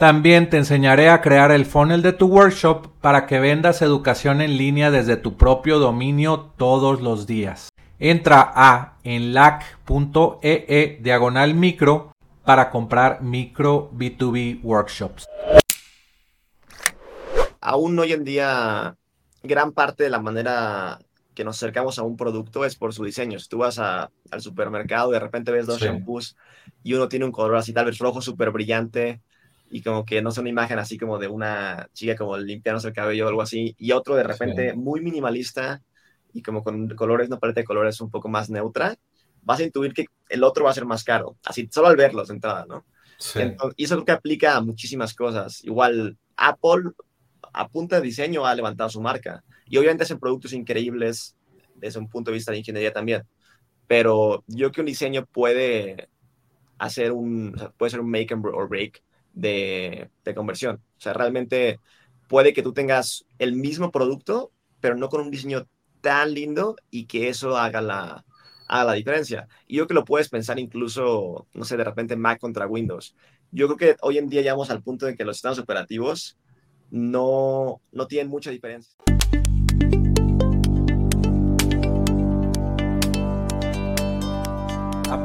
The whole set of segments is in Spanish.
También te enseñaré a crear el funnel de tu workshop para que vendas educación en línea desde tu propio dominio todos los días. Entra a enlac.ee e diagonal micro para comprar micro B2B workshops. Aún hoy en día, gran parte de la manera que nos acercamos a un producto es por su diseño. Si tú vas al supermercado y de repente ves dos shampoos y uno tiene un color así tal vez rojo súper brillante y como que no es una imagen así como de una chica como limpiándose el cabello o algo así, y otro de repente muy minimalista y como con colores, una paleta de colores un poco más neutra, vas a intuir que el otro va a ser más caro, así solo al verlos de entrada, ¿no? y eso creo que aplica a muchísimas cosas. Igual Apple, a punta de diseño, ha levantado su marca. Y obviamente hacen productos increíbles desde un punto de vista de ingeniería también. Pero yo creo que un diseño puede hacer un, puede ser un make or break de, conversión. O sea, realmente puede que tú tengas el mismo producto, pero no con un diseño tan lindo y que eso haga la, haga la diferencia. Y yo creo que lo puedes pensar incluso, no sé, de repente Mac contra Windows. Yo creo que hoy en día llegamos al punto en que los sistemas operativos no, no tienen mucha diferencia.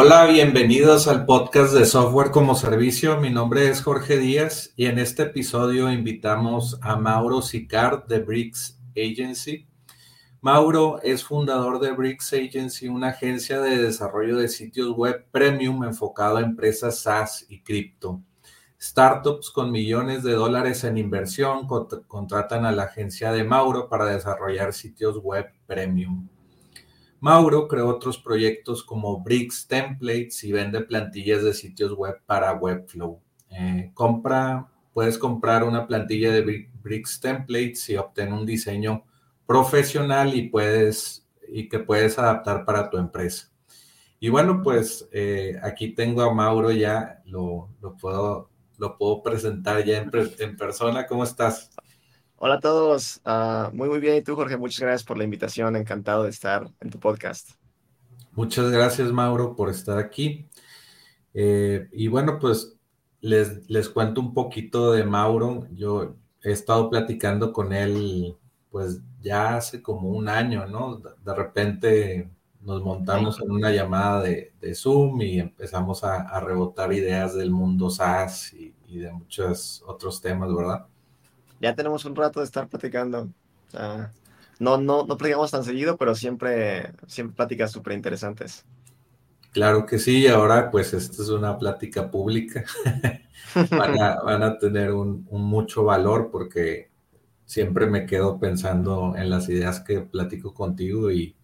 Hola, bienvenidos al podcast de Software como Servicio. Mi nombre es Jorge Díaz y en este episodio invitamos a Mauro Sicard de Bricks Agency. Mauro es fundador de Bricks Agency, una agencia de desarrollo de sitios web premium enfocado a empresas SaaS y cripto. Startups con millones de dólares en inversión contratan a la agencia de Mauro para desarrollar sitios web premium. Mauro creó otros proyectos como Bricks Templates y vende plantillas de sitios web para Webflow. Eh, compra, puedes comprar una plantilla de Bricks Templates y obtener un diseño profesional y puedes y que puedes adaptar para tu empresa. Y bueno, pues eh, aquí tengo a Mauro ya, lo, puedo, lo puedo presentar ya en, en persona. ¿Cómo estás? Hola a todos, ah, muy muy bien. ¿Y tú, Jorge? Muchas gracias por la invitación. Encantado de estar en tu podcast. Muchas gracias, Mauro, por estar aquí. Eh, y bueno, pues les, les cuento un poquito de Mauro. Yo he estado platicando con él, pues ya hace como un año, ¿no? De repente nos montamos en una llamada de, Zoom y empezamos a, rebotar ideas del mundo SaaS y, y de muchos otros temas, ¿verdad? Ya tenemos un rato de estar platicando. no, no, no platicamos tan seguido, pero siempre, siempre pláticas súper interesantes. Claro que sí, ahora pues esta es una plática pública. van, a, tener un, mucho valor porque siempre me quedo pensando en las ideas que platico contigo y,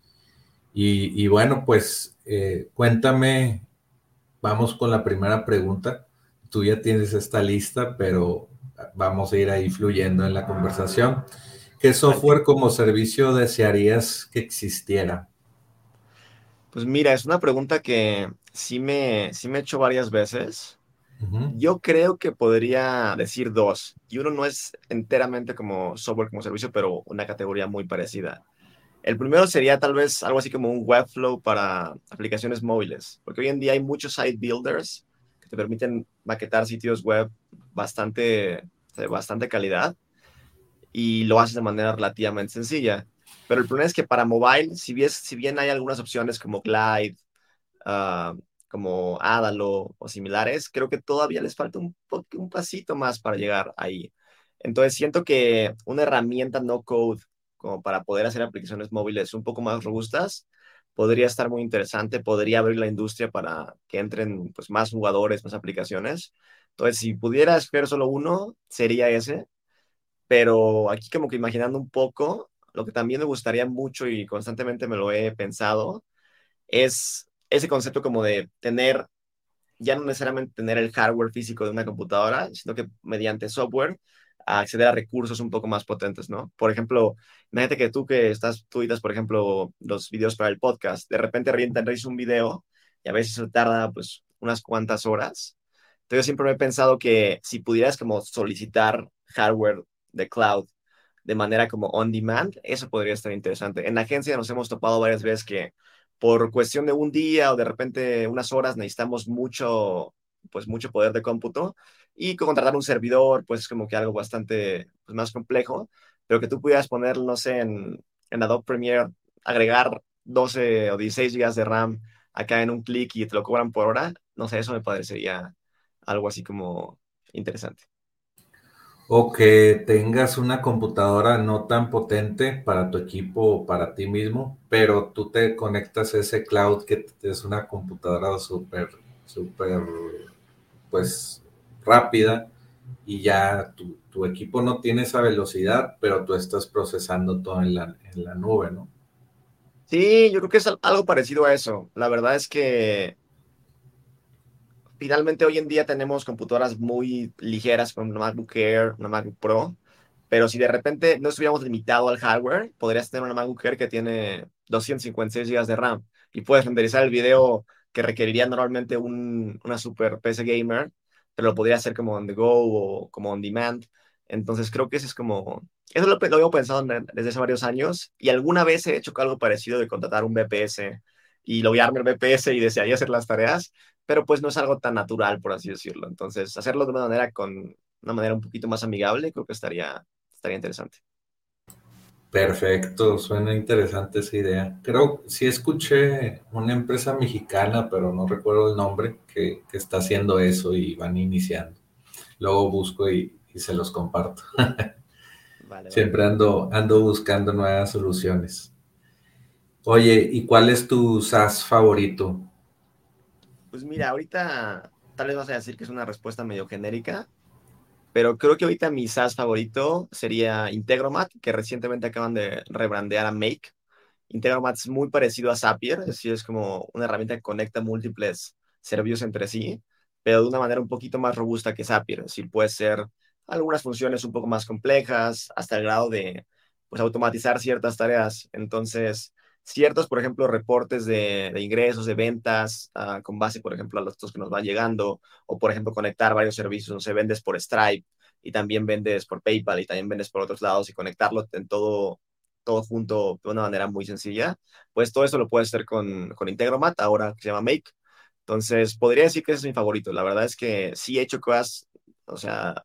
y, bueno, pues eh, cuéntame, vamos con la primera pregunta. Tú ya tienes esta lista, pero vamos a ir ahí fluyendo en la conversación. ¿Qué software como servicio desearías que existiera? Pues mira, es una pregunta que sí me, sí me he hecho varias veces. Yo creo que podría decir dos. Y uno no es enteramente como software como servicio, pero una categoría muy parecida. El primero sería tal vez algo así como un Webflow para aplicaciones móviles, porque hoy en día hay muchos site builders te permiten maquetar sitios web bastante, de bastante calidad y lo haces de manera relativamente sencilla. Pero el problema es que para mobile, si bien, si bien hay algunas opciones como Glide, ah, como Adalo o similares, creo que todavía les falta un, un pasito más para llegar ahí. Entonces siento que una herramienta no code como para poder hacer aplicaciones móviles un poco más robustas, podría estar muy interesante, podría abrir la industria para que entren pues, más jugadores, más aplicaciones. Entonces, si pudiera escoger solo uno, sería ese. Pero aquí como que imaginando un poco, lo que también me gustaría mucho y constantemente me lo he pensado, es ese concepto como de tener, ya no necesariamente tener el hardware físico de una computadora, sino que mediante software acceder a recursos un poco más potentes, ¿no? Por ejemplo, imagínate que tú que estás, tú editas, por ejemplo, los videos para el podcast, de repente realizas un video y a veces tarda pues unas cuantas horas. Entonces yo siempre me he pensado que si pudieras como solicitar hardware de cloud de manera como on demand, eso podría estar interesante. En la agencia nos hemos topado varias veces que por cuestión de un día o de repente unas horas necesitamos mucho, pues mucho poder de cómputo y contratar un servidor, pues es como que algo bastante pues, más complejo, pero que tú pudieras poner, no sé, en, en Adobe Premiere, agregar 12 o 16 GB de RAM acá en un clic y te lo cobran por hora, no sé, eso me parecería algo así como interesante. O que tengas una computadora no tan potente para tu equipo o para ti mismo, pero tú te conectas a ese cloud que es una computadora súper, súper, pues rápida y ya tu, equipo no tiene esa velocidad, pero tú estás procesando todo en la, en la nube, ¿no? Sí, yo creo que es algo parecido a eso. La verdad es que finalmente hoy en día tenemos computadoras muy ligeras como una MacBook Air, una MacBook Pro, pero si de repente no estuviéramos limitados al hardware, podrías tener una MacBook Air que tiene 256 GB de RAM y puedes renderizar el video que requeriría normalmente un, una super PC gamer, pero lo podría hacer como on the go o como on demand. Entonces creo que eso es como, eso lo, lo he pensado desde hace varios años y alguna vez he hecho algo parecido de contratar un VPS y loguearme el VPS y desde ahí hacer las tareas, pero pues no es algo tan natural, por así decirlo. Entonces, hacerlo de una manera con una manera un poquito más amigable, creo que estaría, estaría interesante. Perfecto, suena interesante esa idea. Creo, sí escuché una empresa mexicana, pero no recuerdo el nombre, que, está haciendo eso y van iniciando. Luego busco y, se los comparto. Siempre Ando, ando buscando nuevas soluciones. Oye, ¿y cuál es tu SaaS favorito? Pues mira, ahorita tal vez vas a decir que es una respuesta medio genérica, pero creo que ahorita mi SaaS favorito sería Integromat, que recientemente acaban de rebrandear a Make. Integromat es muy parecido a Zapier, es decir, es como una herramienta que conecta múltiples servicios entre sí, pero de una manera un poquito más robusta que Zapier. Es decir, puede ser algunas funciones un poco más complejas, hasta el grado de pues, automatizar ciertas tareas. Entonces, ciertos, por ejemplo, reportes de, ingresos, de ventas, ah, con base, por ejemplo, a los datos que nos van llegando, o por ejemplo, conectar varios servicios, no sé, vendes por Stripe y también vendes por PayPal y también vendes por otros lados y conectarlo en todo, todo junto de una manera muy sencilla, pues todo eso lo puedes hacer con, con Integromat, ahora que se llama Make. Entonces, podría decir que ese es mi favorito. La verdad es que sí he hecho cosas, o sea,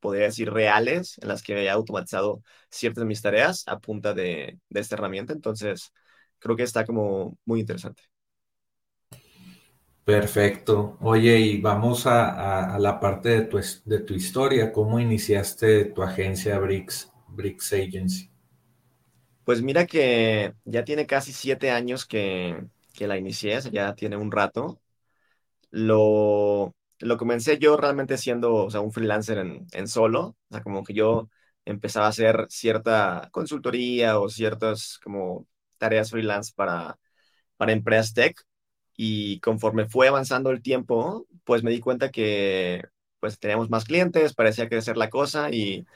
podría decir reales, en las que he automatizado ciertas de mis tareas a punta de, de esta herramienta. Entonces, creo que está como muy interesante. Perfecto. Oye, y vamos a, la parte de tu, de tu, historia. ¿Cómo iniciaste tu agencia Bricks, Bricks Agency? Pues mira que ya tiene casi siete años que, la inicié, ya tiene un rato. Lo, lo comencé yo realmente siendo o sea, un freelancer en, en solo, o sea, como que yo empezaba a hacer cierta consultoría o ciertas como tareas freelance para, para empresas tech y conforme fue avanzando el tiempo, pues me di cuenta que pues teníamos más clientes, parecía crecer la cosa y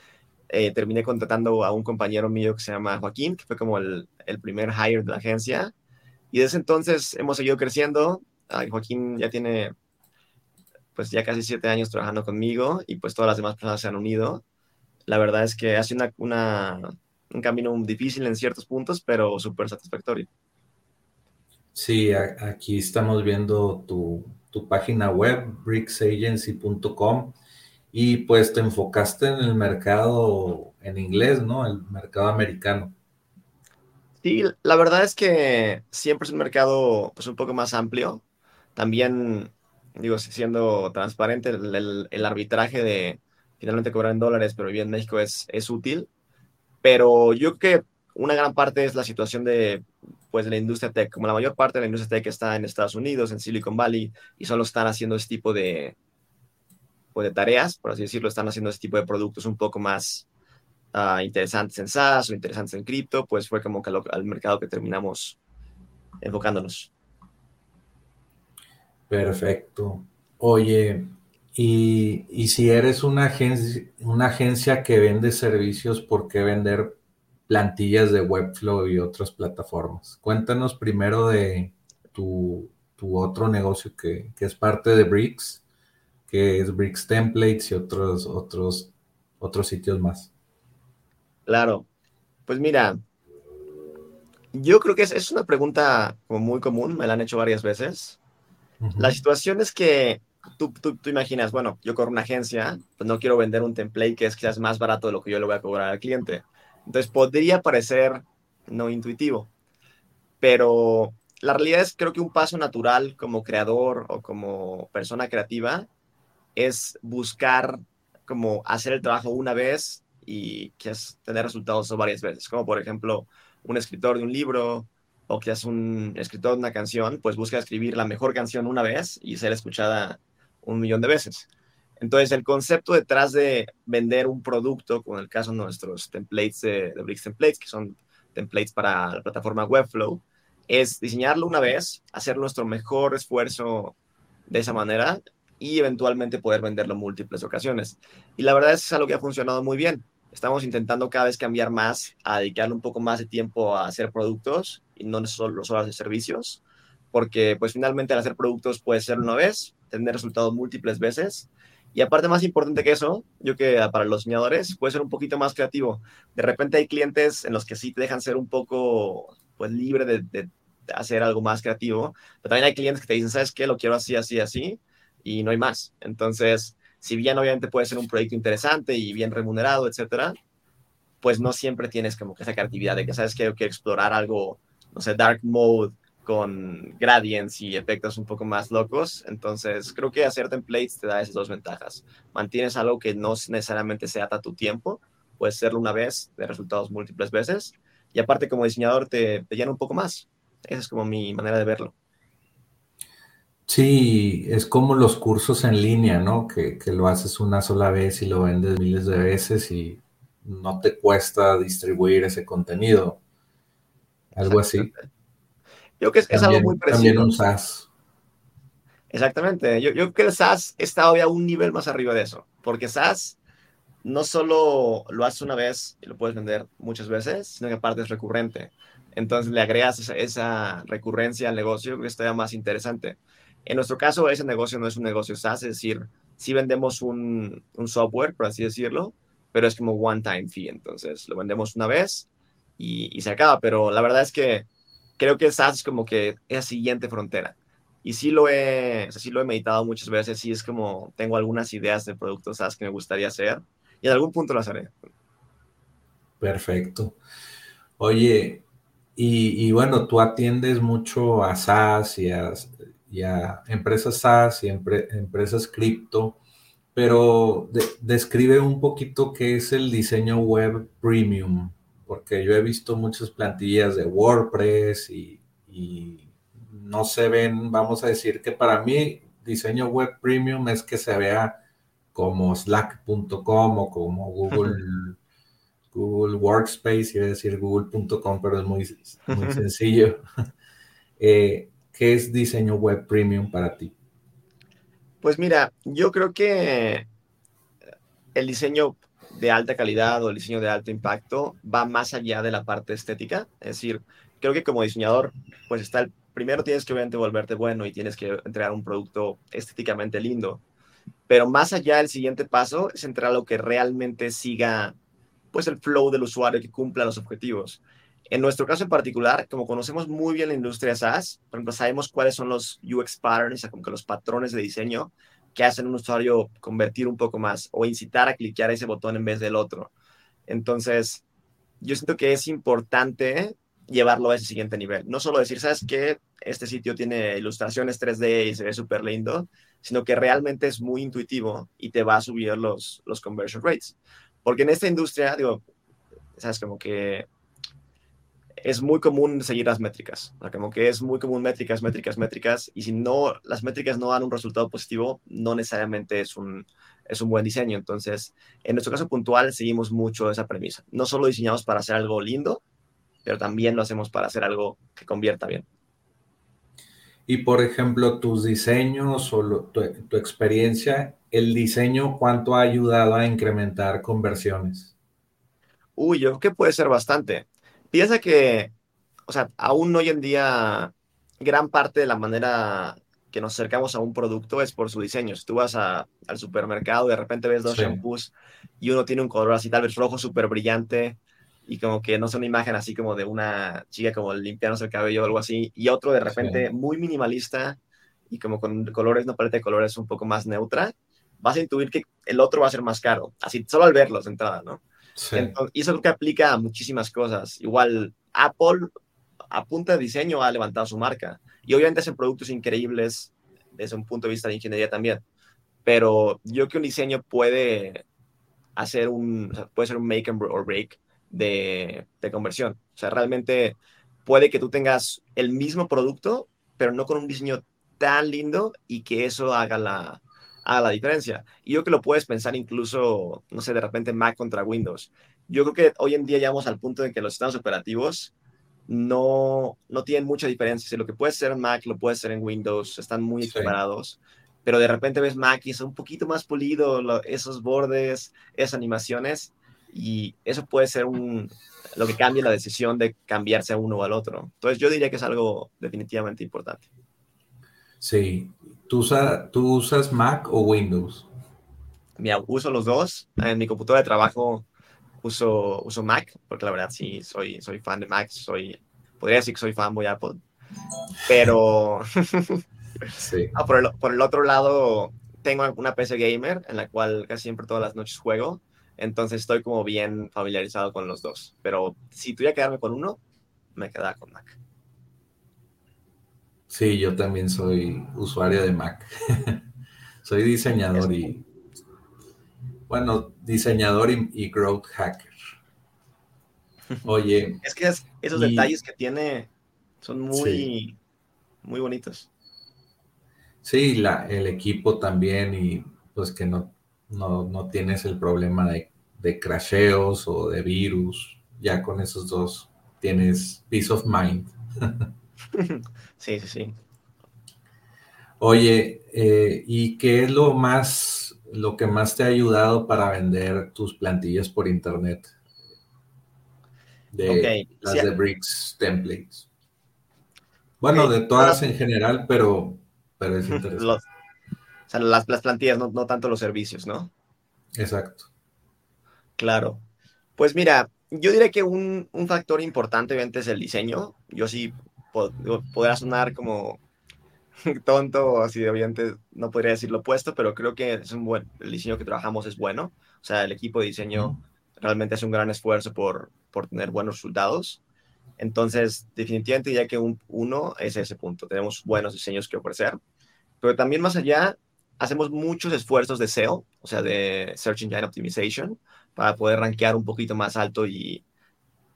eh, terminé contratando a un compañero mío que se llama Joaquín, que fue como el, el primer hire de la agencia. Y desde entonces hemos seguido creciendo. Joaquín ya tiene pues ya casi siete años trabajando conmigo y pues todas las demás personas se han unido. La verdad es que ha sido una, una, un camino difícil en ciertos puntos, pero súper satisfactorio. Sí, aquí estamos viendo tu, página web, bricksagency.com, y pues te enfocaste en el mercado en inglés, ¿no? El mercado americano. Sí, la verdad es que siempre es un mercado pues un poco más amplio. También, digo, siendo transparente, el, arbitraje de finalmente cobrar en dólares, pero vivir en México es, es útil pero yo creo que una gran parte es la situación de, pues, de la industria tech. Como la mayor parte de la industria tech está en Estados Unidos, en Silicon Valley, y solo están haciendo este tipo de, pues, de tareas, por así decirlo, están haciendo este tipo de productos un poco más uh, interesantes en SaaS o interesantes en cripto, pues fue como que al mercado que terminamos enfocándonos. Perfecto. Oye, y, y, si eres una agencia, una agencia que vende servicios, ¿por qué vender plantillas de Webflow y otras plataformas? Cuéntanos primero de tu, tu otro negocio que, que, es parte de Bricks, que es Bricks Templates y otros, otros, otros sitios más. Claro. Pues mira, yo creo que es, es una pregunta como muy común, me la han hecho varias veces. La situación es que tú, tú, imaginas, bueno, yo corro una agencia, pues no quiero vender un template que es quizás más barato de lo que yo le voy a cobrar al cliente. Entonces podría parecer no intuitivo, pero la realidad es creo que un paso natural como creador o como persona creativa es buscar como hacer el trabajo una vez y que es tener resultados varias veces, como por ejemplo un escritor de un libro o que es un escritor de una canción, pues busca escribir la mejor canción una vez y ser escuchada un millón de veces. Entonces, el concepto detrás de vender un producto, como en el caso de nuestros templates de, de Bricks Templates, que son templates para la plataforma Webflow, es diseñarlo una vez, hacer nuestro mejor esfuerzo de esa manera y eventualmente poder venderlo en múltiples ocasiones. Y la verdad es que algo que ha funcionado muy bien. Estamos intentando cada vez cambiar más, a dedicarle un poco más de tiempo a hacer productos y no solo horas de servicios, porque pues finalmente al hacer productos puede ser una vez, tener resultados múltiples veces. Y aparte, más importante que eso, yo que para los diseñadores puede ser un poquito más creativo. De repente hay clientes en los que sí te dejan ser un poco pues libre de, hacer algo más creativo, pero también hay clientes que te dicen, ¿sabes qué? Lo quiero así, así, así, y no hay más. Entonces, si bien obviamente puede ser un proyecto interesante y bien remunerado, etcétera, pues no siempre tienes como que esa creatividad de que sabes que quiero explorar algo, no sé, dark mode con gradients y efectos un poco más locos. Entonces, creo que hacer templates te da esas dos ventajas. Mantienes algo que no necesariamente se ata tu tiempo, puedes hacerlo una vez, de resultados múltiples veces, y aparte como diseñador te, te llena un poco más. Esa es como mi manera de verlo. Sí, es como los cursos en línea, ¿no? Que, que, lo haces una sola vez y lo vendes miles de veces y no te cuesta distribuir ese contenido. Algo así. Yo creo que es, también, algo muy parecido. También un SaaS. Exactamente. Yo, yo creo que el SaaS está hoy a un nivel más arriba de eso, porque SaaS no solo lo haces una vez y lo puedes vender muchas veces, sino que aparte es recurrente. Entonces le agregas esa, esa recurrencia al negocio que está más interesante. En nuestro caso, ese negocio no es un negocio SaaS, es decir, sí vendemos un, un software, por así decirlo, pero es como one-time fee, entonces lo vendemos una vez y, y, se acaba, pero la verdad es que creo que SaaS es como que es siguiente frontera. Y sí lo he, sí lo he meditado muchas veces, sí es como tengo algunas ideas de productos SaaS que me gustaría hacer y en algún punto las haré. Perfecto. Oye, y, bueno, tú atiendes mucho a SaaS y a empresas SaaS y empresas cripto, pero describe un poquito qué es el diseño web premium, porque yo he visto muchas plantillas de WordPress y, y no se ven, vamos a decir que para mí diseño web premium es que se vea como slack.com o como Google, Google Workspace, iba a decir google.com, pero es muy, muy sencillo. eh, ¿Qué es diseño web premium para ti? Pues mira, yo creo que el diseño de alta calidad o el diseño de alto impacto va más allá de la parte estética. Es decir, creo que como diseñador, pues está el primero tienes que obviamente volverte bueno y tienes que entregar un producto estéticamente lindo. Pero más allá, el siguiente paso es entrar a lo que realmente siga pues el flow del usuario que cumpla los objetivos. En nuestro caso en particular, como conocemos muy bien la industria SaaS, por ejemplo, sabemos cuáles son los UX patterns, como que los patrones de diseño que hacen un usuario convertir un poco más o incitar a cliquear ese botón en vez del otro. Entonces, yo siento que es importante llevarlo a ese siguiente nivel. No solo decir, ¿sabes qué? Este sitio tiene ilustraciones 3D y se ve súper lindo, sino que realmente es muy intuitivo y te va a subir los, los conversion rates. Porque en esta industria, digo, ¿sabes? Como que es muy común seguir las métricas. O sea, como que es muy común métricas, métricas, métricas. Y si no, las métricas no dan un resultado positivo, no necesariamente es un, es un buen diseño. Entonces, en nuestro caso puntual, seguimos mucho esa premisa. No solo diseñamos para hacer algo lindo, pero también lo hacemos para hacer algo que convierta bien. Y por ejemplo, tus diseños o tu, tu experiencia, el diseño, ¿cuánto ha ayudado a incrementar conversiones? Uy, yo creo que puede ser bastante. Piensa que, o sea, aún hoy en día, gran parte de la manera que nos acercamos a un producto es por su diseño. Si tú vas al supermercado y de repente ves dos shampoos y uno tiene un color así, tal vez rojo súper brillante, y como que no es una imagen así como de una chica como limpiándose el cabello o algo así, y otro de repente muy minimalista y como con colores, una paleta de colores un poco más neutra, vas a intuir que el otro va a ser más caro, así solo al verlos de entrada, ¿no? Y eso creo que aplica a muchísimas cosas. Igual Apple a punta de diseño ha levantado su marca y obviamente hacen productos increíbles desde un punto de vista de ingeniería también, pero yo creo que un diseño puede hacer un, puede ser un make or break de, conversión. O sea, realmente puede que tú tengas el mismo producto, pero no con un diseño tan lindo y que eso haga la, haga la diferencia. Y yo creo que lo puedes pensar incluso, no sé, de repente Mac contra Windows. Yo creo que hoy en día llegamos al punto en que los sistemas operativos no, no tienen mucha diferencia. Si lo que puede ser en Mac lo puede ser en Windows, están muy separados. Pero de repente ves Mac y es un poquito más pulido, esos bordes, esas animaciones, y eso puede ser un, lo que cambia la decisión de cambiarse a uno o al otro. Entonces yo diría que es algo definitivamente importante. Sí, ¿tú, ¿tú usas Mac o Windows? Mira, uso los dos. En mi computadora de trabajo uso, uso Mac, porque la verdad sí, soy, soy fan de Mac, soy, podría decir que soy fan de Apple. Pero sí. ah, por, el, por el otro lado, tengo una PC gamer en la cual casi siempre todas las noches juego entonces estoy como bien familiarizado con los dos. Pero si tuviera que quedarme con uno, me quedaba con Mac. Sí, yo también soy usuario de Mac. soy diseñador y, bueno, diseñador y, growth hacker. Oye. Es que esos detalles que tiene son muy, muy bonitos. Sí, la, el equipo también y pues que no, no, no tienes el problema de de crasheos o de virus. Ya con esos dos tienes peace of mind. sí, sí, sí. Oye, eh, ¿y qué es lo más, lo que más te ha ayudado para vender tus plantillas por internet? De las de Bricks Templates. Bueno, de todas en general, pero, pero es interesante. o sea, las, plantillas, no, no tanto los servicios, ¿no? Exacto. Claro. Pues mira, yo diría que un, factor importante obviamente es el diseño. Yo sí podrá sonar como tonto, así obviamente no podría decir lo opuesto, pero creo que es un buen, el diseño que trabajamos es bueno. O sea, el equipo de diseño realmente hace un gran esfuerzo por, por tener buenos resultados. Entonces, definitivamente ya que un, uno es ese punto. Tenemos buenos diseños que ofrecer, pero también más allá, hacemos muchos esfuerzos de SEO, o sea, de Search Engine Optimization, para poder rankear un poquito más alto y,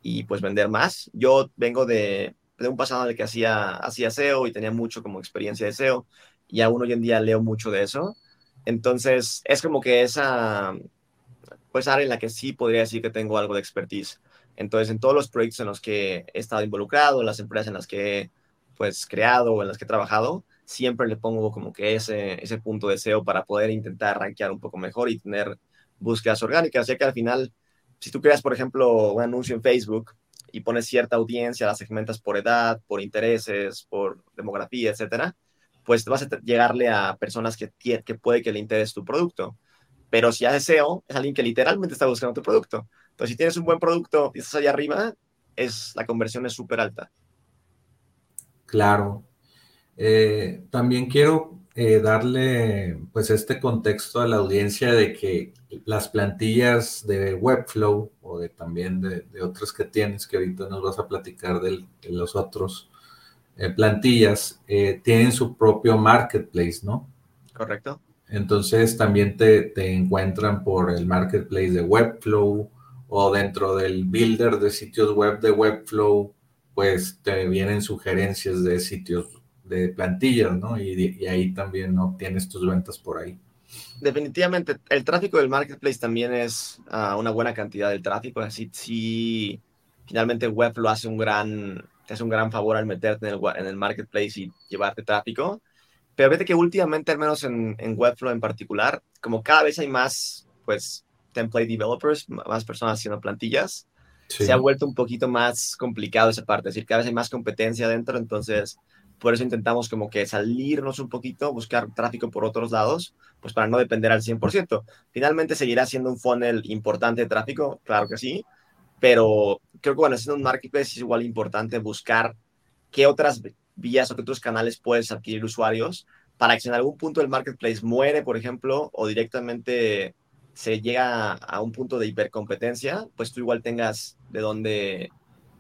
y pues vender más. Yo vengo de, de, un pasado en el que hacía, hacía SEO y tenía mucho como experiencia de SEO y aún hoy en día leo mucho de eso. Entonces es como que esa, pues área en la que sí podría decir que tengo algo de expertise. Entonces en todos los proyectos en los que he estado involucrado, en las empresas en las que he pues creado o en las que he trabajado, siempre le pongo como que ese, ese punto de SEO para poder intentar rankear un poco mejor y tener búsquedas orgánicas, ya que al final, si tú creas, por ejemplo, un anuncio en Facebook y pones cierta audiencia, la segmentas por edad, por intereses, por demografía, etcétera, pues vas a llegarle a personas que, que puede que le interese tu producto. Pero si haces SEO, es alguien que literalmente está buscando tu producto. Entonces, si tienes un buen producto y estás allá arriba, es, la conversión es súper alta. Claro. Eh, también quiero eh, darle pues este contexto a la audiencia de que las plantillas de Webflow o de también de, otras que tienes, que ahorita nos vas a platicar de, los otros eh, plantillas, eh, tienen su propio marketplace, ¿no? Correcto. Entonces también te, te, encuentran por el marketplace de Webflow o dentro del builder de sitios web de Webflow pues te vienen sugerencias de sitios de plantillas, ¿no? Y, ahí también obtienes tus ventas por ahí. Definitivamente, el tráfico del marketplace también es ah, una buena cantidad de tráfico, así si finalmente web lo hace un gran, te hace un gran favor al meterte en el, en el marketplace y llevarte tráfico. Pero fíjate que últimamente, al menos en, en Webflow en particular, como cada vez hay más, pues, template developers, más personas haciendo plantillas, se ha vuelto un poquito más complicado esa parte. Es decir, cada vez hay más competencia dentro, entonces por eso intentamos como que salirnos un poquito, buscar tráfico por otros lados, pues para no depender al 100%. Finalmente seguirá siendo un funnel importante de tráfico, claro que sí, pero creo que bueno, siendo un marketplace es igual importante buscar qué otras vías o qué otros canales puedes adquirir usuarios para que si en algún punto el marketplace muere, por ejemplo, o directamente se llega a un punto de hipercompetencia, pues tú igual tengas de dónde,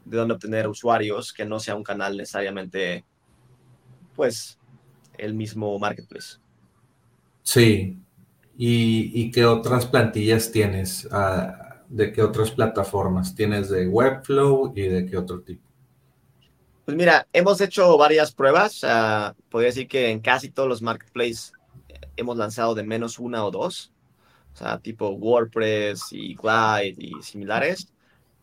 de dónde obtener usuarios que no sea un canal necesariamente, pues, el mismo marketplace. Sí. ¿Y, qué otras plantillas tienes? Ah, ¿De qué otras plataformas? ¿Tienes de Webflow y de qué otro tipo? Pues mira, hemos hecho varias pruebas. podría decir que en casi todos los marketplaces hemos lanzado de menos una o dos o sea, tipo WordPress y Glide y similares,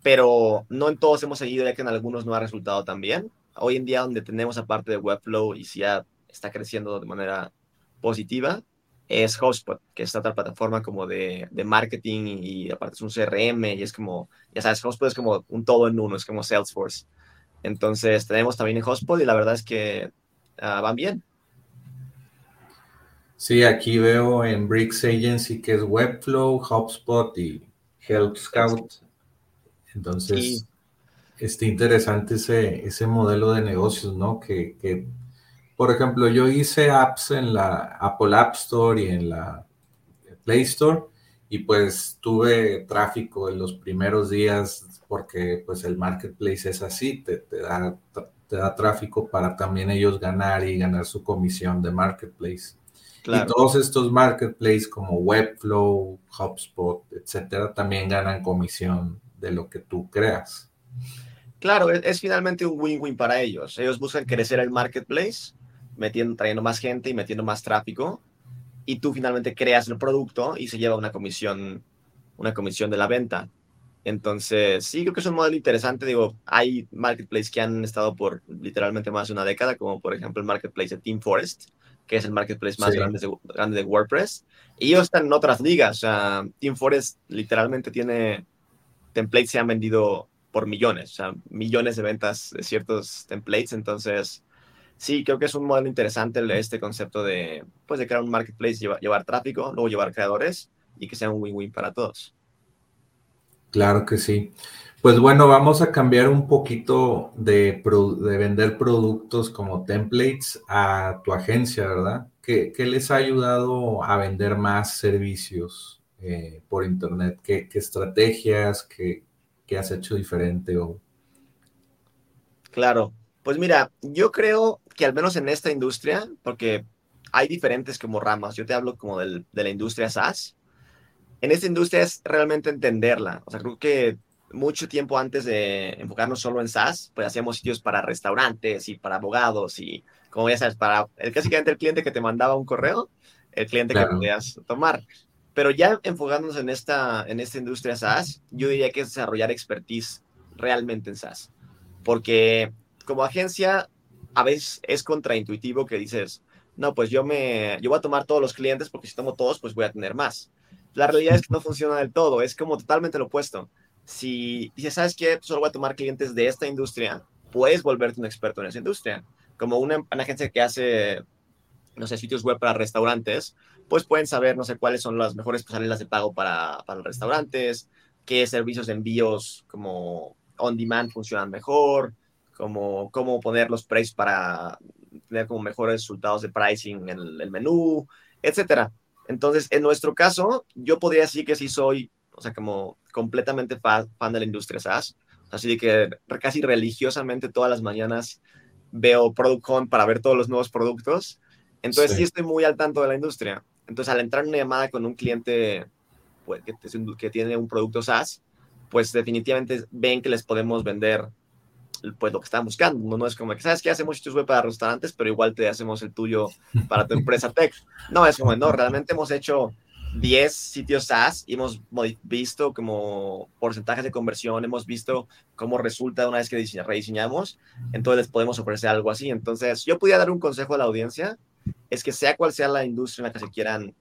pero no en todos hemos seguido, ya que en algunos no ha resultado tan bien. Hoy en día, donde tenemos aparte de Webflow y si ya está creciendo de manera positiva, es HubSpot, que es otra plataforma como de, de, marketing y aparte es un CRM y es como, ya sabes, HubSpot es como un todo en uno, es como Salesforce. Entonces tenemos también en HubSpot y la verdad es que ah, van bien. Sí, aquí veo en Bricks Agency que es Webflow, HubSpot y Help Scout. Entonces, está interesante ese, ese modelo de negocios, ¿no? Que, que, por ejemplo, yo hice apps en la Apple App Store y en la Play Store y pues tuve tráfico en los primeros días porque pues el marketplace es así, te, te, da, te da tráfico para también ellos ganar y ganar su comisión de marketplace. Y todos estos marketplaces como Webflow, HubSpot, etcétera, también ganan comisión de lo que tú creas. Claro, es, finalmente un win-win para ellos. Ellos buscan crecer el marketplace, metiendo, trayendo más gente y metiendo más tráfico, y tú finalmente creas el producto y se lleva una comisión, una comisión de la venta. Entonces, sí, creo que es un modelo interesante. Digo, hay marketplaces que han estado por literalmente más de una década, como por ejemplo el marketplace de Team Forest, que es el marketplace más grande, de, grande, de, WordPress. Y ellos están en otras ligas. O sea, Team Forest literalmente tiene templates se han vendido por millones, o sea, millones de ventas de ciertos templates. Entonces, sí, creo que es un modelo interesante este concepto de, pues, crear un marketplace, llevar, tráfico, luego llevar creadores y que sea un win-win para todos. Claro que sí. Pues bueno, vamos a cambiar un poquito de, vender productos como templates a tu agencia, ¿verdad? ¿Qué, les ha ayudado a vender más servicios eh, por Internet? ¿Qué, estrategias? Qué, has hecho diferente? Claro, pues mira, yo creo que al menos en esta industria, porque hay diferentes como ramas, yo te hablo como de la industria SaaS, en esta industria es realmente entenderla. O sea, creo que mucho tiempo antes de enfocarnos solo en SaaS, pues hacíamos sitios para restaurantes y para abogados y, como ya sabes, para el, básicamente el cliente que te mandaba un correo, el cliente que podías tomar. Pero ya enfocándonos en esta, en esta industria SaaS, yo diría que es desarrollar expertise realmente en SaaS. Porque como agencia, a veces es contraintuitivo que dices, no, pues yo, me, yo voy a tomar todos los clientes porque si tomo todos, pues voy a tener más. La realidad es que no funciona del todo, es como totalmente lo opuesto si dices, ¿sabes qué? Solo voy a tomar clientes de esta industria, puedes volverte un experto en esa industria. Como una, agencia que hace, no sitios web para restaurantes, pues pueden saber, no sé, cuáles son las mejores pasarelas de pago para, para los restaurantes, qué servicios de envíos como on demand funcionan mejor, como cómo poner los precios para tener como mejores resultados de pricing en el, el menú, etcétera. Entonces, en nuestro caso, yo podría decir que sí soy o sea, como completamente fan, de la industria SaaS. Así que casi religiosamente todas las mañanas veo Product Hunt para ver todos los nuevos productos. Entonces sí. estoy muy al tanto de la industria. Entonces al entrar en una llamada con un cliente pues, que, que, tiene un producto SaaS, pues definitivamente ven que les podemos vender pues lo que están buscando. No, es como que, ¿sabes que Hacemos sitios web para restaurantes, pero igual te hacemos el tuyo para tu empresa tech. No, es como, no, realmente hemos hecho 10 sitios SaaS y hemos visto como porcentajes de conversión, hemos visto cómo resulta una vez que rediseñamos, entonces les podemos ofrecer algo así. Entonces, yo podría dar un consejo a la audiencia, es que sea cual sea la industria en la que se quieran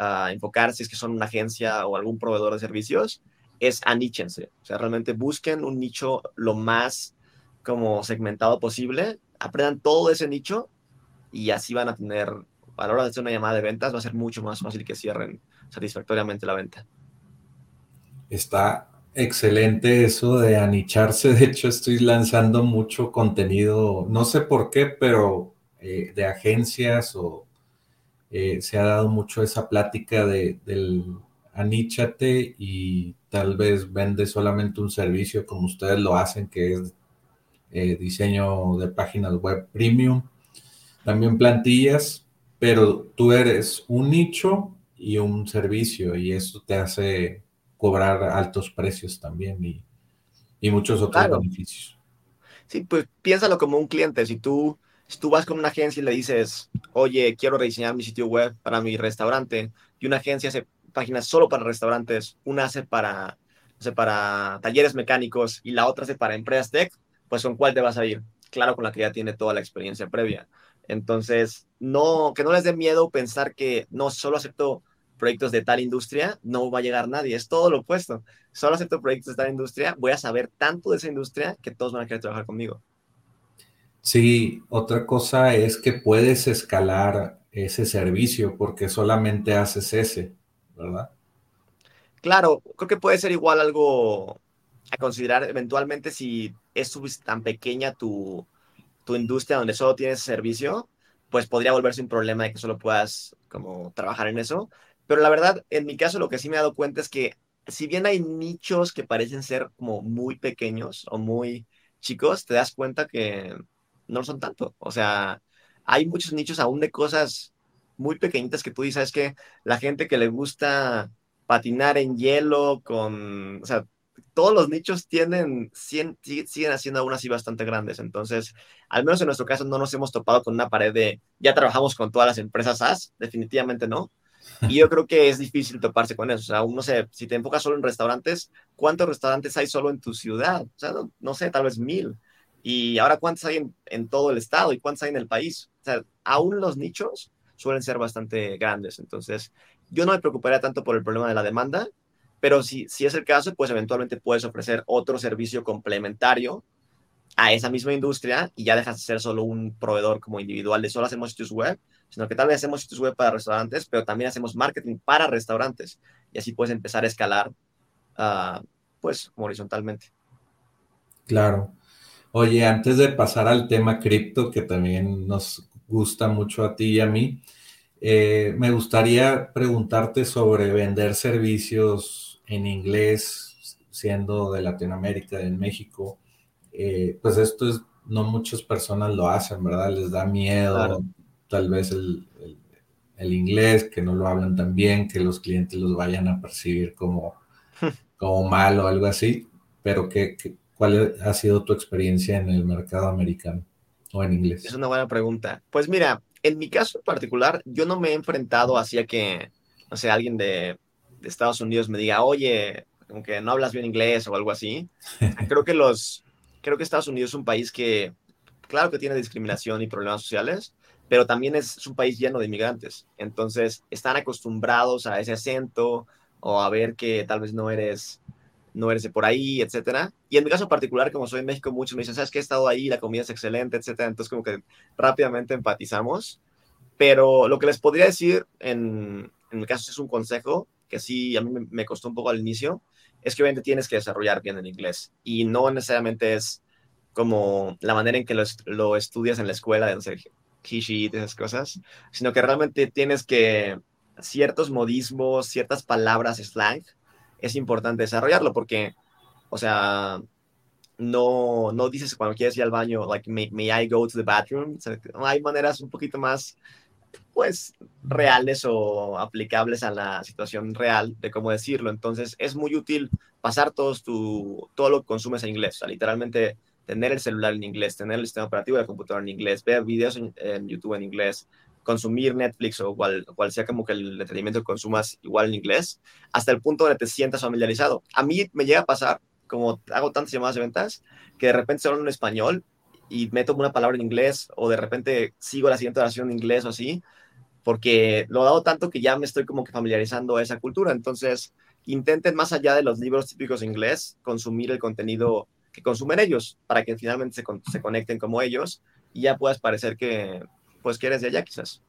uh, enfocar, si es que son una agencia o algún proveedor de servicios, es aníchense. O sea, realmente busquen un nicho lo más como segmentado posible, aprendan todo ese nicho y así van a tener a la hora de hacer una llamada de ventas va a ser mucho más fácil que cierren satisfactoriamente la venta. Está excelente eso de anicharse. De hecho, estoy lanzando mucho contenido, no sé por qué, pero eh, de agencias o eh, se ha dado mucho esa plática de, del aníchate y tal vez vende solamente un servicio como ustedes lo hacen, que es eh, diseño de páginas web premium. También plantillas, pero tú eres un nicho y un servicio y eso te hace cobrar altos precios también y, y muchos otros beneficios. Sí, pues piénsalo como un cliente. Si tú, si tú vas con una agencia y le dices, oye, quiero rediseñar mi sitio web para mi restaurante, y una agencia hace páginas solo para restaurantes, una hace para, para talleres mecánicos y la otra hace para empresas tech, pues ¿con cuál te vas a ir? Claro, con la que ya tiene toda la experiencia previa. Entonces, no, que no les dé miedo pensar que no solo acepto proyectos de tal industria, no va a llegar nadie. Es todo lo opuesto. Solo acepto proyectos de tal industria, voy a saber tanto de esa industria que todos van a querer trabajar conmigo. Sí, otra cosa es que puedes escalar ese servicio porque solamente haces ese, ¿verdad? Claro, creo que puede ser igual algo a considerar eventualmente si es tan pequeña tu, tu industria donde solo tienes servicio, pues podría volverse un problema de que solo puedas como trabajar en eso. Pero la verdad, en mi caso, lo que sí me he dado cuenta es que si bien hay nichos que parecen ser como muy pequeños o muy chicos, te das cuenta que no son tanto. O sea, hay muchos nichos aún de cosas muy pequeñitas que tú dices que la gente que le gusta patinar en hielo con, o sea, todos los nichos tienen, siguen, siguen haciendo aún así bastante grandes. Entonces, al menos en nuestro caso no nos hemos topado con una pared de, ya trabajamos con todas las empresas SaaS, definitivamente no. Y yo creo que es difícil toparse con eso. O sea, no sé, si te enfocas solo en restaurantes, ¿cuántos restaurantes hay solo en tu ciudad? O sea, no, sé, tal vez mil. Y ahora, ¿cuántos hay en, todo el estado y cuántos hay en el país? O sea, aún los nichos suelen ser bastante grandes. Entonces, yo no me preocuparía tanto por el problema de la demanda, pero si, si es el caso, pues eventualmente puedes ofrecer otro servicio complementario a esa misma industria y ya dejas de ser solo un proveedor como individual de solo hacemos sitios web, sino que tal vez hacemos sitios web para restaurantes, pero también hacemos marketing para restaurantes y así puedes empezar a escalar uh, pues horizontalmente. Claro. Oye, antes de pasar al tema cripto, que también nos gusta mucho a ti y a mí, eh, me gustaría preguntarte sobre vender servicios en inglés, siendo de Latinoamérica, de México, eh, pues esto es, no muchas personas lo hacen, ¿verdad? Les da miedo, tal vez el, el, inglés, que no lo hablan tan bien, que los clientes los vayan a percibir como, como mal o algo así, pero ¿qué, cuál ha sido tu experiencia en el mercado americano o en inglés? Es una buena pregunta. Pues mira, en mi caso en particular, yo no me he enfrentado hacia que, no sé, alguien de de Estados Unidos me diga, oye, como que no hablas bien inglés o algo así. Creo que los, creo que Estados Unidos es un país que, claro que tiene discriminación y problemas sociales, pero también es, un país lleno de inmigrantes. Entonces, están acostumbrados a ese acento o a ver que tal vez no eres no eres de por ahí, etcétera. Y en mi caso particular, como soy en México, muchos me dicen, ¿sabes que He estado ahí, la comida es excelente, etcétera. Entonces, como que rápidamente empatizamos. Pero lo que les podría decir en, en mi caso es un consejo que sí a mí me costó un poco al inicio, es que obviamente tienes que desarrollar bien el inglés y no necesariamente es como la manera en que lo, estudias en la escuela, de hacer kishi y esas cosas, sino que realmente tienes que ciertos modismos, ciertas palabras slang, es importante desarrollarlo porque, o sea, no, no dices cuando quieres ir al baño, like, may, I go to the bathroom? hay maneras un poquito más pues reales o aplicables a la situación real de cómo decirlo. Entonces es muy útil pasar todos tu, todo lo que consumes en inglés. literalmente tener el celular en inglés, tener el sistema operativo de la computadora en inglés, ver videos en, YouTube en inglés, consumir Netflix o cual, cual sea como que el entretenimiento que consumas igual en inglés, hasta el punto donde te sientas familiarizado. A mí me llega a pasar, como hago tantas llamadas de ventas, que de repente se hablan en español y meto una palabra en inglés o de repente sigo la siguiente oración en inglés o así, porque lo he dado tanto que ya me estoy como que familiarizando a esa cultura. Entonces, intenten más allá de los libros típicos en inglés, consumir el contenido que consumen ellos para que finalmente se, se conecten como ellos y ya puedas parecer que, pues, que eres de allá quizás.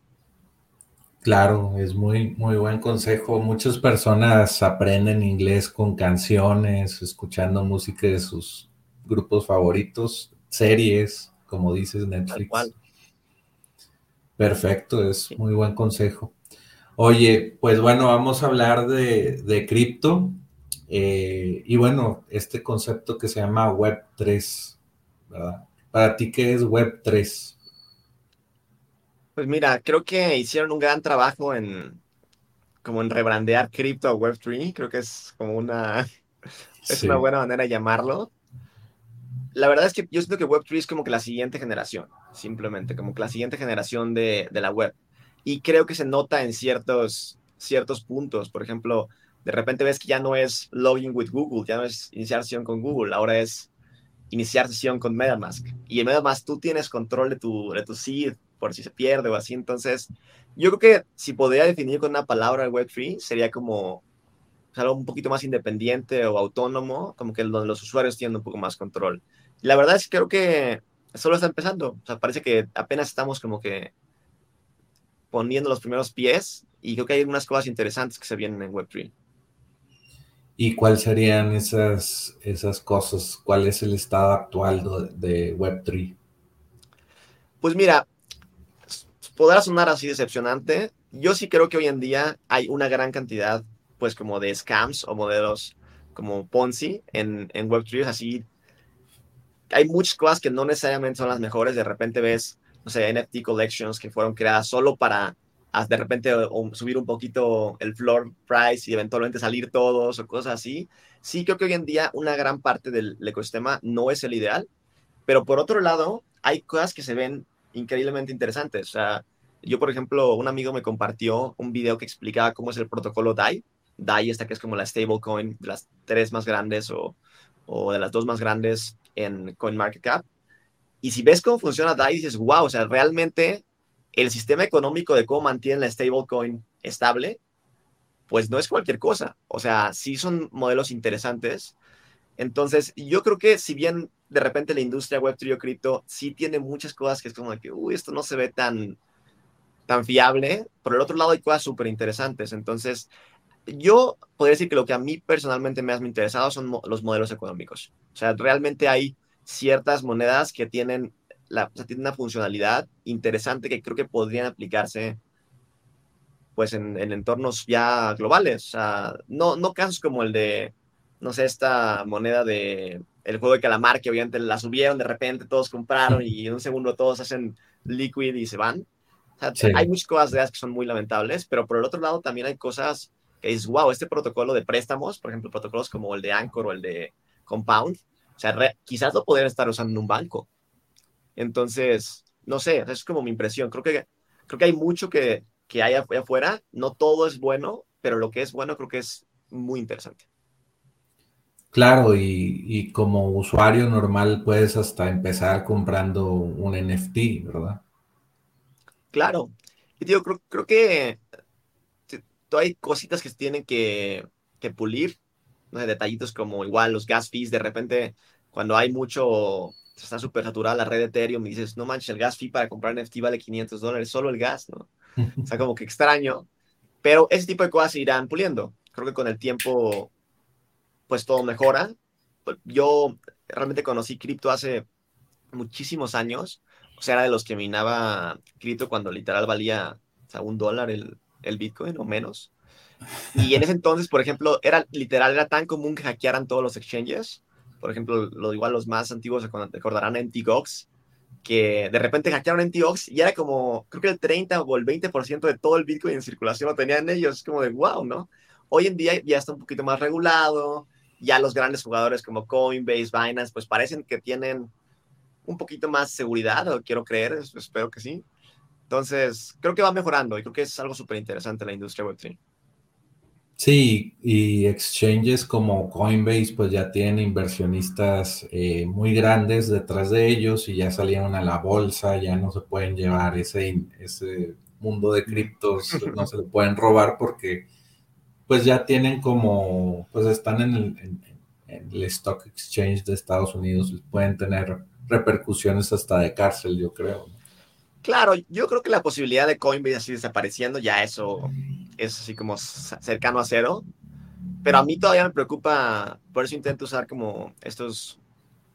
Claro, es muy, muy buen consejo. Muchas personas aprenden inglés con canciones, escuchando música de sus grupos favoritos, series, como dices, Netflix. Perfecto, es muy buen consejo. Oye, pues bueno, vamos a hablar de, cripto eh, y bueno, este concepto que se llama Web 3, ¿verdad? Para ti, ¿qué es Web 3? Pues mira, creo que hicieron un gran trabajo en como en rebrandear cripto a Web 3, creo que es como una, es una buena manera de llamarlo. La verdad es que yo siento que Web 3 es como que la siguiente generación, simplemente, como que la siguiente generación de, de la web y creo que se nota en ciertos, ciertos puntos. Por ejemplo, de repente ves que ya no es login with Google, ya no es iniciar sesión con Google, ahora es iniciar sesión con MetaMask. Y en MetaMask tú tienes control de tu, de tu seed por si se pierde o así. Entonces, yo creo que si podría definir con una palabra el Web3, sería como algo un poquito más independiente o autónomo, como que donde los usuarios tienen un poco más control. La verdad es que creo que solo está empezando. O sea, parece que apenas estamos como que poniendo los primeros pies y creo que hay algunas cosas interesantes que se vienen en Web3. ¿Y cuáles serían esas, esas cosas? ¿Cuál es el estado actual de, Web3? Pues mira, podrá sonar así decepcionante. Yo sí creo que hoy en día hay una gran cantidad, pues como de scams o modelos como Ponzi en, en Web3. Así, hay muchas cosas que no necesariamente son las mejores. De repente ves no sé, NFT collections que fueron creadas solo para de repente subir un poquito el floor price y eventualmente salir todos o cosas así. Sí, creo que hoy en día una gran parte del ecosistema no es el ideal, pero por otro lado, hay cosas que se ven increíblemente interesantes. O sea, yo, por ejemplo, un amigo me compartió un video que explicaba cómo es el protocolo DAI. DAI, esta que es como la stablecoin de las tres más grandes o, o de las dos más grandes en CoinMarketCap. Y si ves cómo funciona DAI, dices, wow, o sea, realmente el sistema económico de cómo mantiene la stablecoin estable, pues no es cualquier cosa. O sea, sí son modelos interesantes. Entonces, yo creo que si bien de repente la industria Web3 o cripto sí tiene muchas cosas que es como que, uy, esto no se ve tan, tan fiable, por el otro lado hay cosas súper interesantes. Entonces, yo podría decir que lo que a mí personalmente me ha interesado son los modelos económicos. O sea, realmente hay ciertas monedas que tienen, la, tienen una funcionalidad interesante que creo que podrían aplicarse pues en, entornos ya globales. O sea, no, no casos como el de, no sé, esta moneda de el juego de calamar que obviamente la subieron de repente, todos compraron y en un segundo todos hacen liquid y se van. Hay muchas cosas de que son muy lamentables, pero por el otro lado también hay cosas que es, wow, este protocolo de préstamos, por ejemplo, protocolos como el de Anchor o el de Compound, o sea, quizás lo podrían estar usando en un banco. Entonces, no sé, es como mi impresión. Creo que, creo que hay mucho que, que hay afuera. No todo es bueno, pero lo que es bueno creo que es muy interesante. Claro, y, como usuario normal puedes hasta empezar comprando un NFT, ¿verdad? Claro. Y digo, creo, creo que hay cositas que tienen que, pulir no detallitos como igual los gas fees, de repente cuando hay mucho, está súper saturada la red de Ethereum y dices, no manches, el gas fee para comprar NFT vale 500 dólares, solo el gas, ¿no? O sea, como que extraño, pero ese tipo de cosas se irán puliendo. Creo que con el tiempo, pues todo mejora. Yo realmente conocí cripto hace muchísimos años, o sea, era de los que minaba cripto cuando literal valía o sea, un dólar el, el Bitcoin o menos. Y en ese entonces, por ejemplo, era literal, era tan común que hackearan todos los exchanges. Por ejemplo, lo igual los más antiguos recordarán NTGOX, que de repente hackearon NTGOX y era como, creo que el 30 o el 20% de todo el Bitcoin en circulación lo tenían ellos. Es como de wow, ¿no? Hoy en día ya está un poquito más regulado. Ya los grandes jugadores como Coinbase, Binance, pues parecen que tienen un poquito más seguridad, quiero creer, espero que sí. Entonces, creo que va mejorando y creo que es algo súper interesante la industria Web3. Sí, y exchanges como Coinbase pues ya tienen inversionistas eh, muy grandes detrás de ellos y ya salieron a la bolsa, ya no se pueden llevar ese, ese mundo de criptos, no se le pueden robar porque pues ya tienen como, pues están en el, en el Stock Exchange de Estados Unidos, pueden tener repercusiones hasta de cárcel, yo creo. Claro, yo creo que la posibilidad de Coinbase así desapareciendo, ya eso es así como cercano a cero. Pero a mí todavía me preocupa, por eso intento usar como estos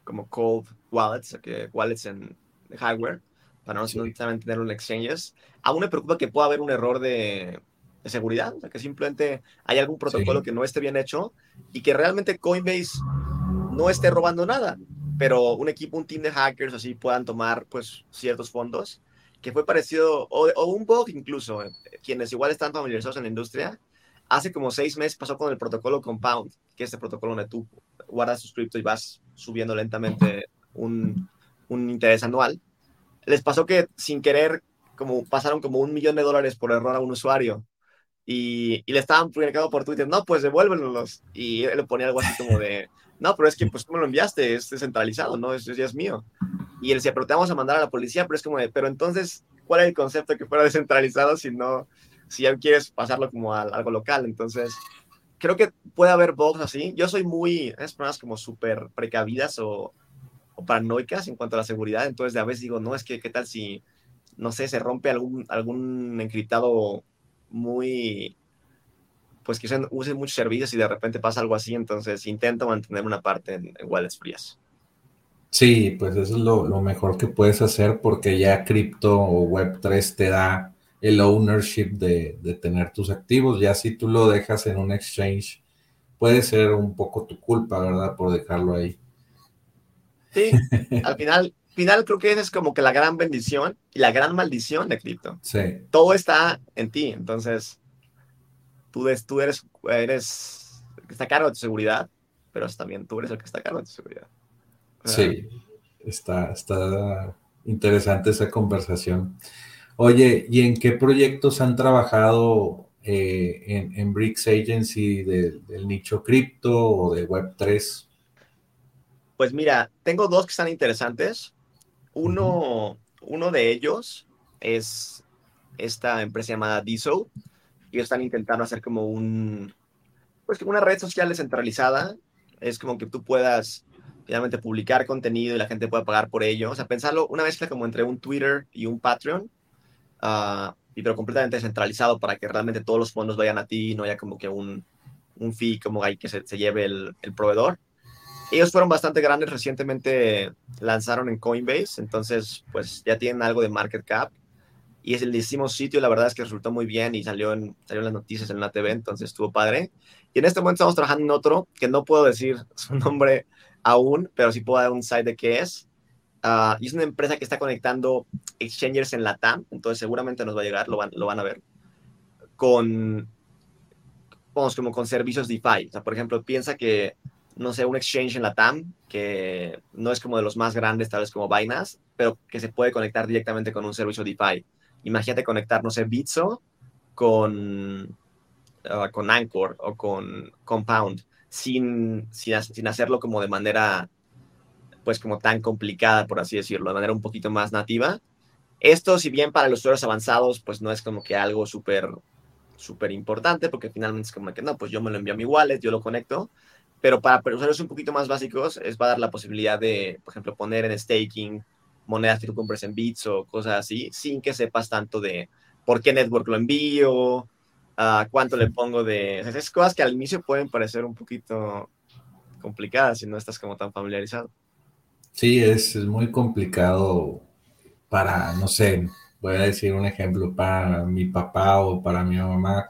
como cold wallets, que wallets en hardware, para no necesariamente tener un exchanges. Aún me preocupa que pueda haber un error de, de seguridad, o sea, que simplemente hay algún protocolo que no esté bien hecho y que realmente Coinbase no esté robando nada, pero un equipo, un team de hackers así puedan tomar pues ciertos fondos que fue parecido, o, un bug incluso, eh, quienes igual están familiarizados en la industria, hace como seis meses pasó con el protocolo Compound, que es el protocolo donde tú guardas tus cripto y vas subiendo lentamente un, un interés anual. Les pasó que sin querer, como pasaron como un millón de dólares por error a un usuario y, y le estaban publicando por Twitter, no, pues devuélvenlos. Y él le ponía algo así como de, no, pero es que pues tú me lo enviaste, es descentralizado, ¿no? Eso ya es mío. Y él decía, pero te vamos a mandar a la policía, pero es como de, pero entonces, ¿cuál es el concepto que fuera descentralizado si no, si ya quieres pasarlo como a, algo local? Entonces, creo que puede haber bugs así. Yo soy muy, es personas como súper precavidas o, o, paranoicas en cuanto a la seguridad, entonces a veces digo, no, es que, ¿qué tal si, no sé, se rompe algún, algún encriptado muy pues que usen muchos servicios y de repente pasa algo así, entonces intento mantener una parte en, wallets frías. Sí, pues eso es lo, mejor que puedes hacer porque ya cripto o Web3 te da el ownership de, de, tener tus activos. Ya si tú lo dejas en un exchange, puede ser un poco tu culpa, ¿verdad? Por dejarlo ahí. Sí, al final, final creo que esa es como que la gran bendición y la gran maldición de cripto. Sí. Todo está en ti, entonces tú, tú eres, eres el que está a cargo de tu seguridad, pero también tú eres el que está a cargo de tu seguridad. Sí, está, está interesante esa conversación. Oye, ¿y en qué proyectos han trabajado eh, en, en, BRICS Agency del nicho cripto o de Web3? Pues mira, tengo dos que están interesantes. Uno, uno de ellos es esta empresa llamada DISO, ellos están intentando hacer como un, pues una red social descentralizada. Es como que tú puedas realmente publicar contenido y la gente pueda pagar por ello. O sea, pensarlo una mezcla como entre un Twitter y un Patreon, uh, y pero completamente descentralizado para que realmente todos los fondos vayan a ti, no haya como que un, un fee como ahí que se, se lleve el, el, proveedor. Ellos fueron bastante grandes, recientemente lanzaron en Coinbase, entonces pues ya tienen algo de market cap y es el décimo sitio, la verdad es que resultó muy bien y salió en, salió en las noticias en la TV, entonces estuvo padre. Y en este momento estamos trabajando en otro, que no puedo decir su nombre aún, pero sí puedo dar un site de qué es. Uh, y es una empresa que está conectando exchangers en la TAM, entonces seguramente nos va a llegar, lo van, lo van a ver, con, vamos, como con servicios DeFi. O sea, por ejemplo, piensa que, no sé, un exchange en la TAM, que no es como de los más grandes, tal vez como Binance, pero que se puede conectar directamente con un servicio DeFi imagínate conectar, no sé, Bitso con, ah, con Anchor o con Compound sin, sin, hacerlo como de manera, pues como tan complicada, por así decirlo, de manera un poquito más nativa. Esto, si bien para los usuarios avanzados, pues no es como que algo súper súper importante, porque finalmente es como que no, pues yo me lo envío a mi wallet, yo lo conecto, pero para usuarios un poquito más básicos, es va a dar la posibilidad de, por ejemplo, poner en staking monedas que tú compres en bits o cosas así, sin que sepas tanto de por qué network lo envío, uh, cuánto le pongo de... Esas cosas que al inicio pueden parecer un poquito complicadas si no estás como tan familiarizado. Sí, es, muy complicado para, no sé, voy a decir un ejemplo, para mi papá o para mi mamá,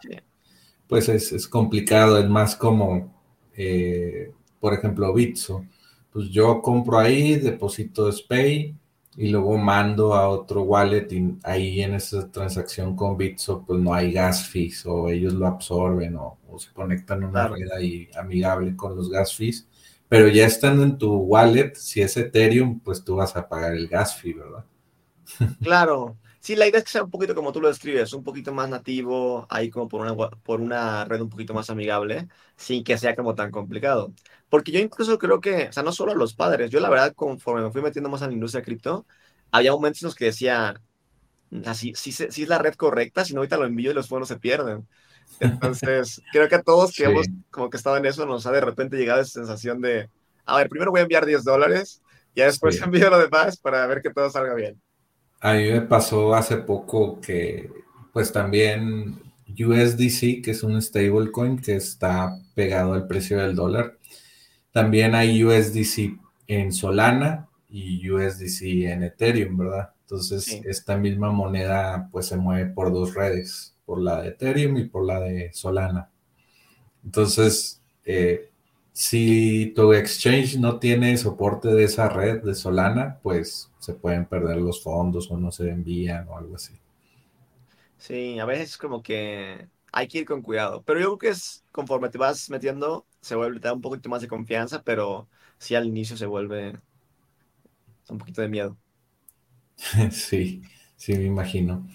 pues es, es, complicado, es más como, eh, por ejemplo, Bitso. Pues yo compro ahí, deposito SPAY, y luego mando a otro wallet y ahí en esa transacción con Bitso pues no hay gas fees o ellos lo absorben o, se conectan a una red ahí amigable con los gas fees, pero ya estando en tu wallet, si es Ethereum, pues tú vas a pagar el gas fee, ¿verdad? Claro. Sí, la idea es que sea un poquito como tú lo describes, un poquito más nativo, ahí como por una, por una red un poquito más amigable, sin que sea como tan complicado. Porque yo incluso creo que, o sea, no solo a los padres, yo la verdad, conforme me fui metiendo más en la industria cripto, había momentos en los que decía, así, sí, sí, es la red correcta, si no ahorita lo envío y los fondos se pierden. Entonces, creo que a todos que hemos como que estado en eso nos ha de repente llegado esa sensación de, a ver, primero voy a enviar 10 dólares y después envío lo demás para ver que todo salga bien. A mí me pasó hace poco que, pues también USDC, que es un stablecoin que está pegado al precio del dólar, también hay USDC en Solana y USDC en Ethereum, ¿verdad? Entonces, esta misma moneda pues se mueve por dos redes, por la de Ethereum y por la de Solana. Entonces, eh, si tu exchange no tiene soporte de esa red de Solana, pues se pueden perder los fondos o no se envían o algo así. Sí, a veces como que hay que ir con cuidado, pero yo creo que es conforme te vas metiendo, se vuelve, te da un poquito más de confianza, pero sí al inicio se vuelve un poquito de miedo. Sí, sí, me imagino.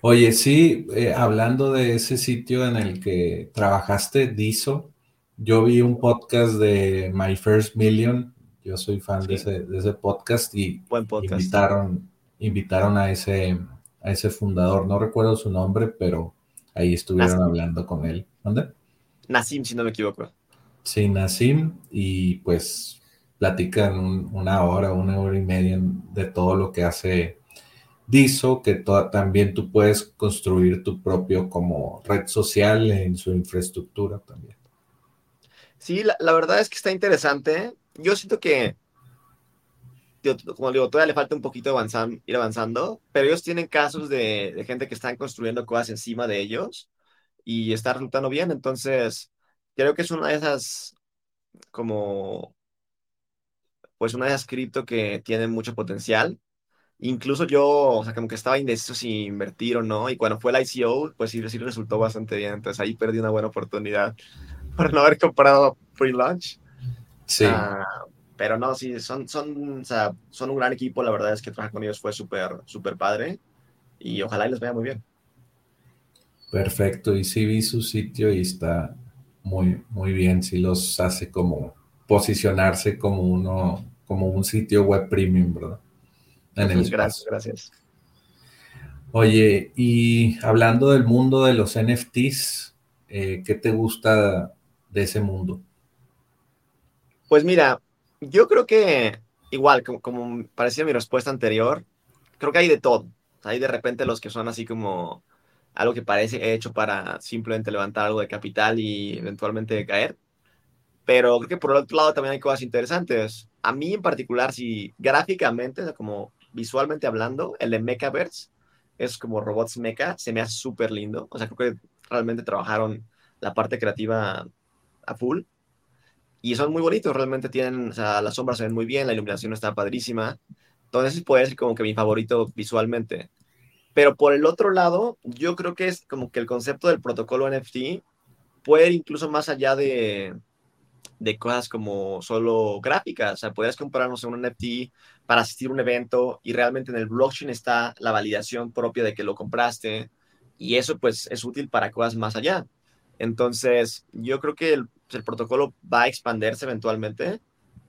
Oye, sí, eh, hablando de ese sitio en el que trabajaste, Diso, yo vi un podcast de My First Million, yo soy fan de, ese, podcast y invitaron, invitaron a ese, a ese fundador, no recuerdo su nombre, pero ahí estuvieron hablando con él. ¿Dónde? Nasim, si no me equivoco. Sí, Nasim, y pues platican una hora, una hora y media de todo lo que hace Diso, que también tú puedes construir tu propio como red social en su infraestructura también. Sí, la, verdad es que está interesante. Yo siento que, como digo, todavía le falta un poquito avanzar, ir avanzando, pero ellos tienen casos de, de gente que están construyendo cosas encima de ellos y está resultando bien. Entonces, creo que es una de esas como pues una de esas cripto que tiene mucho potencial. Incluso yo, o sea, como que estaba indeciso si invertir o no, y cuando fue el ICO, pues sí, sí resultó bastante bien. Entonces ahí perdí una buena oportunidad por no haber comprado pre-launch. Sí. Ah, pero no, sí, son, son, o sea, son un gran equipo. La verdad es que trabajar con ellos fue súper, súper padre. Y ojalá les vaya muy bien. Perfecto. Y sí vi su sitio y está muy, muy bien. Sí los hace como posicionarse como uno como un sitio web premium, ¿verdad? gracias, gracias. Oye, y hablando del mundo de los NFTs, eh, ¿qué te gusta de ese mundo? Pues mira, yo creo que igual, como, parecía mi respuesta anterior, creo que hay de todo. Hay de repente los que son así como algo que parece hecho para simplemente levantar algo de capital y eventualmente caer. Pero creo que por el otro lado también hay cosas interesantes. A mí en particular, si gráficamente, como visualmente hablando, el de Mechaverse es como robots mecha, se me hace súper lindo. O sea, creo que realmente trabajaron la parte creativa a full. Y son muy bonitos, realmente tienen, o sea, las sombras se ven muy bien, la iluminación está padrísima. Entonces puede ser como que mi favorito visualmente. Pero por el otro lado, yo creo que es como que el concepto del protocolo NFT puede ir incluso más allá de, de cosas como solo gráficas. O sea, podrías comprarnos un NFT para asistir a un evento y realmente en el blockchain está la validación propia de que lo compraste y eso pues es útil para cosas más allá. Entonces, yo creo que el, el protocolo va a expandirse eventualmente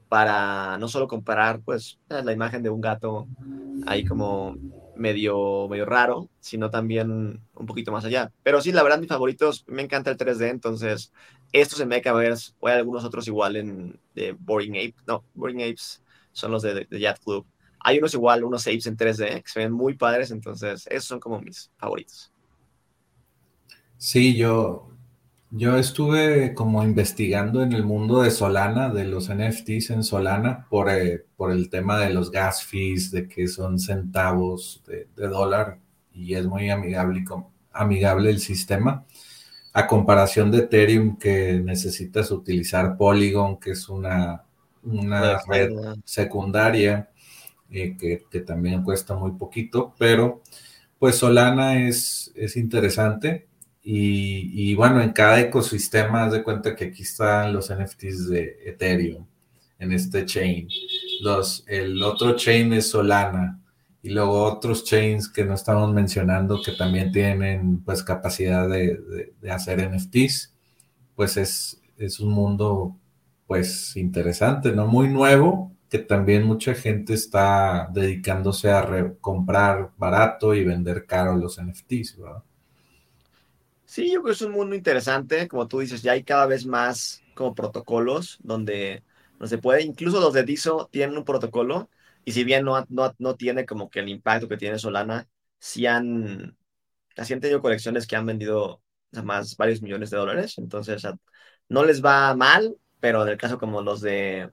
para no solo comparar pues la imagen de un gato ahí como medio, medio raro, sino también un poquito más allá. Pero sí, la verdad, mis favoritos, me encanta el 3D, entonces estos en Mechaverse, o hay algunos otros igual en de Boring Ape, no, Boring Apes son los de, de Yacht Club. Hay unos igual, unos apes en 3D, que se ven muy padres, entonces esos son como mis favoritos. Sí, yo, yo estuve como investigando en el mundo de Solana, de los NFTs en Solana, por, eh, por el tema de los gas fees, de que son centavos de, dólar y es muy amigable, amigable el sistema. A comparación de Ethereum, que necesitas utilizar Polygon, que es una, una red secundaria, eh, que, que, también cuesta muy poquito, pero pues Solana es, es interesante y, bueno, en cada ecosistema, haz de cuenta que aquí están los NFTs de Ethereum, en este chain. Los, el otro chain es Solana y luego otros chains que no estamos mencionando que también tienen pues capacidad de, hacer NFTs, pues es, es un mundo pues interesante, ¿no? Muy nuevo, que también mucha gente está dedicándose a comprar barato y vender caro los NFTs, ¿verdad? Sí, yo creo que es un mundo interesante, como tú dices, ya hay cada vez más como protocolos donde no se puede, incluso los de DISO tienen un protocolo y si bien no, no, no tiene como que el impacto que tiene Solana, sí han, han tenido colecciones que han vendido más varios millones de dólares, entonces no les va mal, pero en el caso como los de,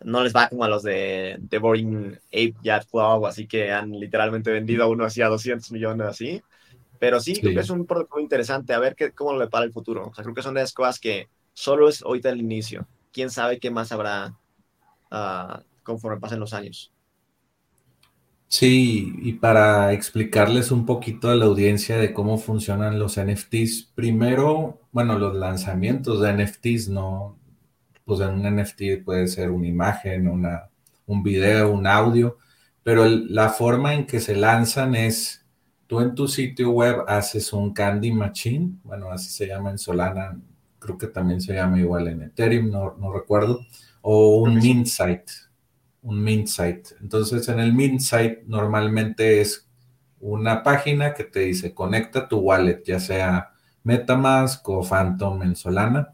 no les va como a los de The Boring Ape Yacht Club, así que han literalmente vendido uno así a 200 millones así. Pero sí, creo que es un protocolo interesante, a ver qué, cómo lo para el futuro. O sea, creo que son de las cosas que solo es ahorita el inicio. Quién sabe qué más habrá uh, conforme pasen los años. Sí, y para explicarles un poquito a la audiencia de cómo funcionan los NFTs, primero, bueno, los lanzamientos de NFTs, no, pues en un NFT puede ser una imagen, una, un video, un audio, pero la forma en que se lanzan es, tú en tu sitio web haces un Candy Machine, bueno, así se llama en Solana, creo que también se llama igual en Ethereum, no, no recuerdo, o un mint site, un mint site. Entonces, en el mint site normalmente es una página que te dice conecta tu wallet, ya sea MetaMask o Phantom en Solana.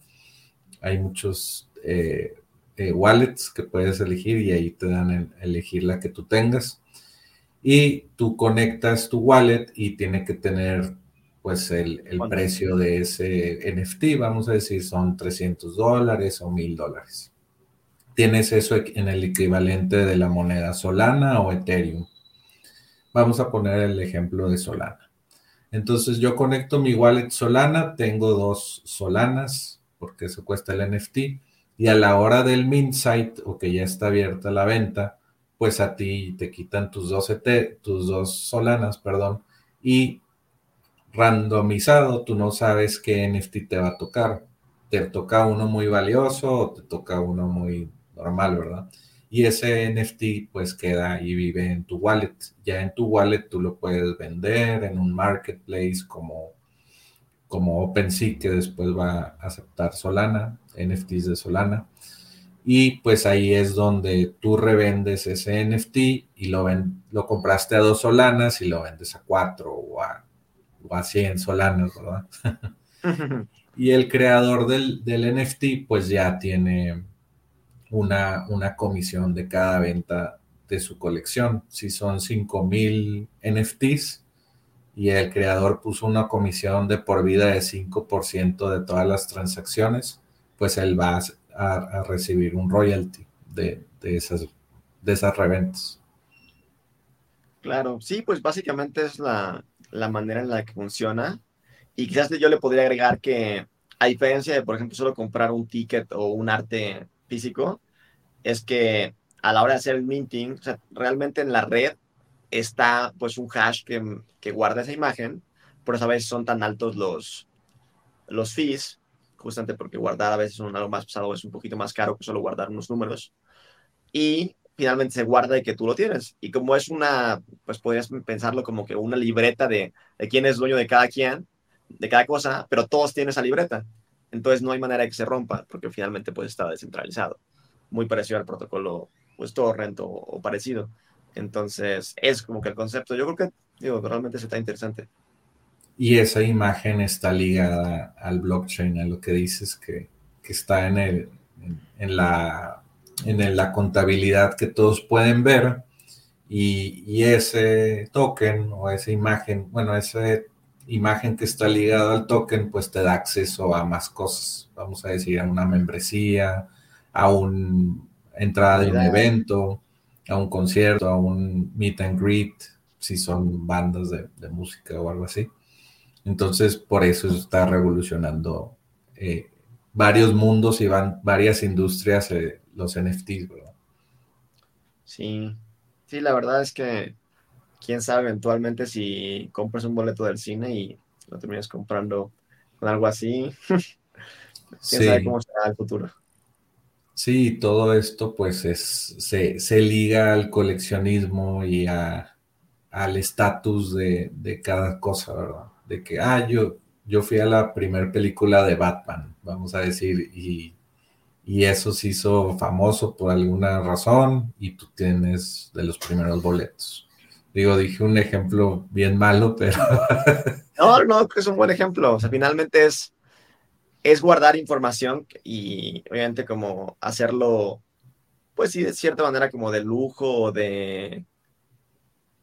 Hay muchos eh, eh, wallets que puedes elegir y ahí te dan elegir la que tú tengas. Y tú conectas tu wallet y tiene que tener pues el, el precio de ese NFT, vamos a decir, son 300 dólares o 1000 dólares tienes eso en el equivalente de la moneda Solana o Ethereum. Vamos a poner el ejemplo de Solana. Entonces yo conecto mi wallet Solana, tengo dos Solanas porque eso cuesta el NFT y a la hora del mint site o que ya está abierta la venta, pues a ti te quitan tus dos, ET, tus dos Solanas, perdón, y randomizado, tú no sabes qué NFT te va a tocar. Te toca uno muy valioso o te toca uno muy normal, ¿verdad? Y ese NFT pues queda y vive en tu wallet. Ya en tu wallet tú lo puedes vender en un marketplace como, como OpenSea que después va a aceptar Solana, NFTs de Solana. Y pues ahí es donde tú revendes ese NFT y lo, ven, lo compraste a dos solanas y lo vendes a cuatro o a, o a 100 solanas, ¿verdad? y el creador del, del NFT pues ya tiene una, una comisión de cada venta de su colección. Si son 5000 NFTs y el creador puso una comisión de por vida de 5% de todas las transacciones, pues él va a, recibir un royalty de, esas, de esas reventas. Claro, sí, pues básicamente es la, la manera en la que funciona. Y quizás yo le podría agregar que, a diferencia de, por ejemplo, solo comprar un ticket o un arte físico es que a la hora de hacer el minting, o sea, realmente en la red está pues un hash que, que guarda esa imagen, por eso a veces son tan altos los, los fees, justamente porque guardar a veces un, algo más pesado es un poquito más caro que solo guardar unos números. Y finalmente se guarda y que tú lo tienes. Y como es una, pues podrías pensarlo como que una libreta de, de quién es dueño de cada quien, de cada cosa, pero todos tienen esa libreta. Entonces no hay manera de que se rompa, porque finalmente pues está descentralizado muy parecido al protocolo, pues Torrent o, o parecido. Entonces, es como que el concepto, yo creo que, digo, realmente se está interesante. Y esa imagen está ligada al blockchain, a lo que dices que, que está en, el, en, la, en la contabilidad que todos pueden ver. Y, y, ese token o esa imagen, bueno, esa imagen que está ligada al token, pues te da acceso a más cosas. Vamos a decir, a una membresía, a una entrada de un evento, a un concierto, a un meet and greet, si son bandas de, música o algo así. Entonces, por eso está revolucionando eh, varios mundos y van, varias industrias eh, los NFTs, ¿verdad? Sí, sí, la verdad es que quién sabe eventualmente si compras un boleto del cine y lo terminas comprando con algo así. quién sabe cómo será el futuro. Sí, todo esto pues es, se, se liga al coleccionismo y a, al estatus de, de, cada cosa, ¿verdad? De que, ah, yo, yo fui a la primera película de Batman, vamos a decir, y, y eso se hizo famoso por alguna razón y tú tienes de los primeros boletos. Digo, dije un ejemplo bien malo, pero... no, no, es un buen ejemplo. O sea, finalmente es, es guardar información y obviamente como hacerlo, pues sí, de cierta manera como de lujo o de,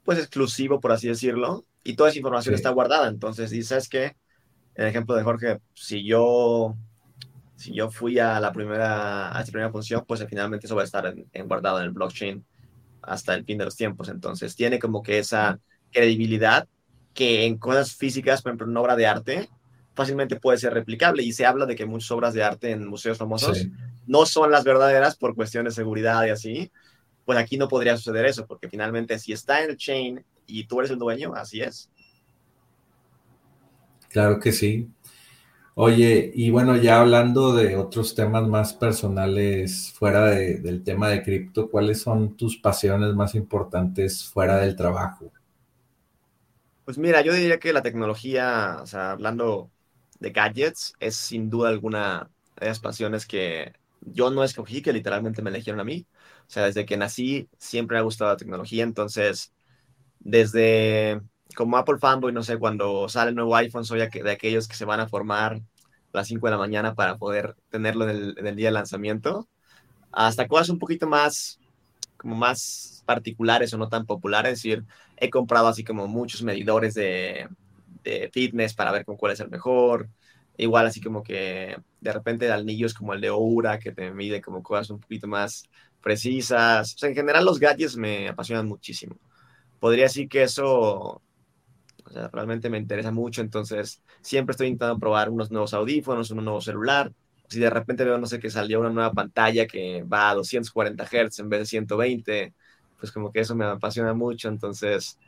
pues exclusivo, por así decirlo. Y toda esa información está guardada. Entonces, dices que, el ejemplo de Jorge, si yo si yo fui a la primera, a esta primera función, pues finalmente eso va a estar en, guardado en el blockchain hasta el fin de los tiempos. Entonces tiene como que esa credibilidad que en cosas físicas, por ejemplo, en obra de arte, fácilmente puede ser replicable. Y se habla de que muchas obras de arte en museos famosos no son las verdaderas por cuestiones de seguridad y así. Pues aquí no podría suceder eso, porque finalmente si está en el chain y tú eres el dueño, así es. Claro que sí. Oye, y bueno, ya hablando de otros temas más personales fuera del tema de cripto, ¿cuáles son tus pasiones más importantes fuera del trabajo? Pues mira, yo diría que la tecnología, o sea, hablando de gadgets, es sin duda alguna de las pasiones que yo no escogí, que literalmente me eligieron a mí. O sea, desde que nací siempre me ha gustado la tecnología, entonces desde como Apple fanboy, no sé, cuando sale el nuevo iPhone, soy de aquellos que se van a formar a las 5 de la mañana para poder tenerlo en el, día de lanzamiento, hasta cosas un poquito más, como más particulares o no tan populares, es decir, he comprado así como muchos medidores de, fitness para ver con cuál es el mejor, igual así como que de repente anillos como el de Oura, que te mide como cosas un poquito más precisas, en general los gadgets me apasionan muchísimo. Podría decir que eso o sea, realmente me interesa mucho, entonces siempre estoy intentando probar unos nuevos audífonos, un nuevo celular. Si de repente veo, no sé, que salió una nueva pantalla que va a 240 Hz en vez de 120, pues como que eso me apasiona mucho, entonces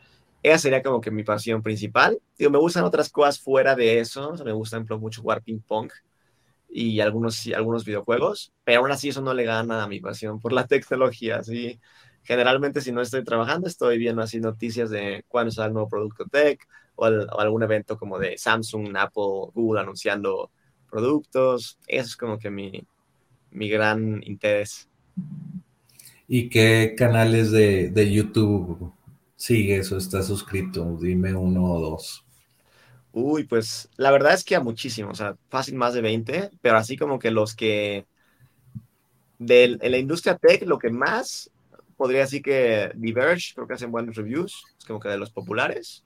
esa sería como que mi pasión principal. Digo, me gustan otras cosas fuera de eso, me gusta, por ejemplo, mucho jugar ping pong y algunos, algunos videojuegos, pero aún así eso no le gana a mi pasión por la tecnología, ¿sí? Generalmente si no estoy trabajando, estoy viendo así noticias de cuándo sale el nuevo producto tech o, algún evento como de Samsung, Apple, Google anunciando productos. Eso es como que mi, mi gran interés. ¿Y qué canales de, de YouTube sigues o estás suscrito? Dime uno o dos. Uy, pues la verdad es que a muchísimos, o sea, fácil más de 20, pero así como que los que de, la industria tech, lo que más podría decir que Diverge, creo que hacen buenos reviews, es como que de los populares.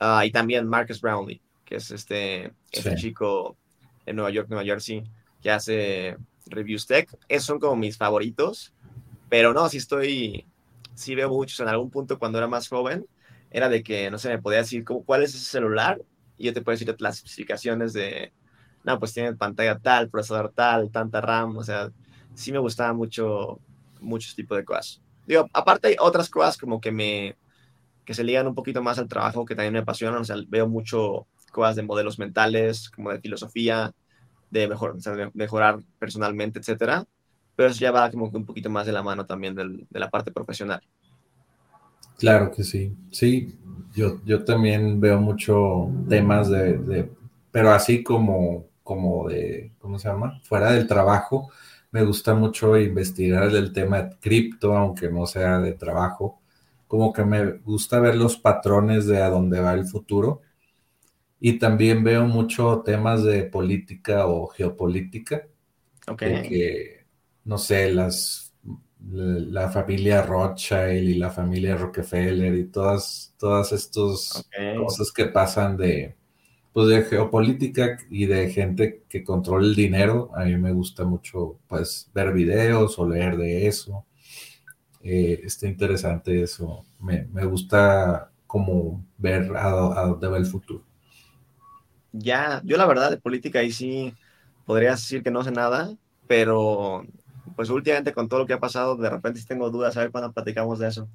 Ah, y también Marcus Brownlee, que es este, este chico en Nueva York, Nueva Jersey, que hace reviews tech. Esos son como mis favoritos. Pero no, si estoy, sí veo muchos. En algún punto cuando era más joven, era de que, no sé, me podía decir como, cuál es ese celular y yo te puedo decir las especificaciones de, no, pues tiene pantalla tal, procesador tal, tanta RAM, o sea, sí me gustaba mucho muchos tipos de cosas. Digo, aparte hay otras cosas como que me que se ligan un poquito más al trabajo que también me apasionan, o sea, veo mucho cosas de modelos mentales, como de filosofía, de, mejor, mejorar personalmente, etcétera, pero eso ya va como un poquito más de la mano también del, de la parte profesional. Claro que sí, sí, yo, yo también veo mucho temas de, de, pero así como, como de, ¿cómo se llama? Fuera del trabajo, me gusta mucho investigar el tema de cripto, aunque no sea de trabajo. Como que me gusta ver los patrones de a dónde va el futuro. Y también veo mucho temas de política o geopolítica. Ok. que, no sé, las, la familia Rothschild y la familia Rockefeller y todas, todas estas cosas que pasan de, pues de geopolítica y de gente que controla el dinero. A mí me gusta mucho pues ver videos o leer de eso. Eh, está interesante eso. Me, gusta como ver a, dónde va el futuro. Ya, yo la verdad de política ahí sí podría decir que no sé nada, pero pues últimamente con todo lo que ha pasado, de repente sí tengo dudas, a ver cuándo platicamos de eso.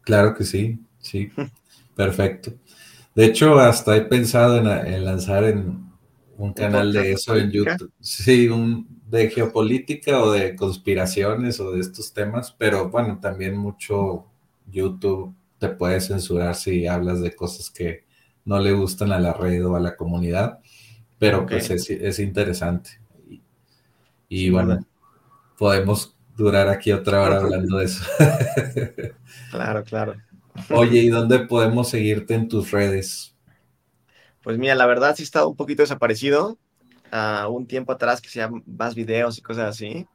Claro que sí, sí, perfecto. De hecho, hasta he pensado en, lanzar en un canal de eso en YouTube. Sí, un de geopolítica o de conspiraciones o de estos temas, pero bueno, también mucho YouTube te puede censurar si hablas de cosas que no le gustan a la red o a la comunidad, pero pues es, interesante. Y, bueno, podemos durar aquí otra hora hablando de eso. claro, claro. Oye, ¿y dónde podemos seguirte en tus redes? Pues mira, la verdad sí he estado un poquito desaparecido. Uh, un tiempo atrás que hacía más videos y cosas así.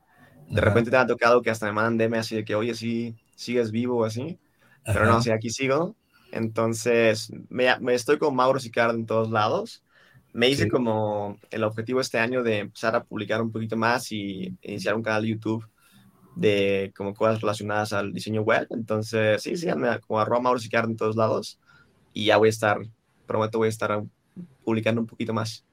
De repente te ha tocado que hasta me mandan DM así de que, oye, sí, sigues vivo o así. Pero no, sí, aquí sigo. Entonces, me, me estoy con Mauro Sicardo en todos lados. Me hice como el objetivo este año de empezar a publicar un poquito más y iniciar un canal de YouTube de como cosas relacionadas al diseño web. Entonces, sí, síganme como arroba Mauro Sicardo en todos lados. Y ya voy a estar, prometo, voy a estar publicando un poquito más.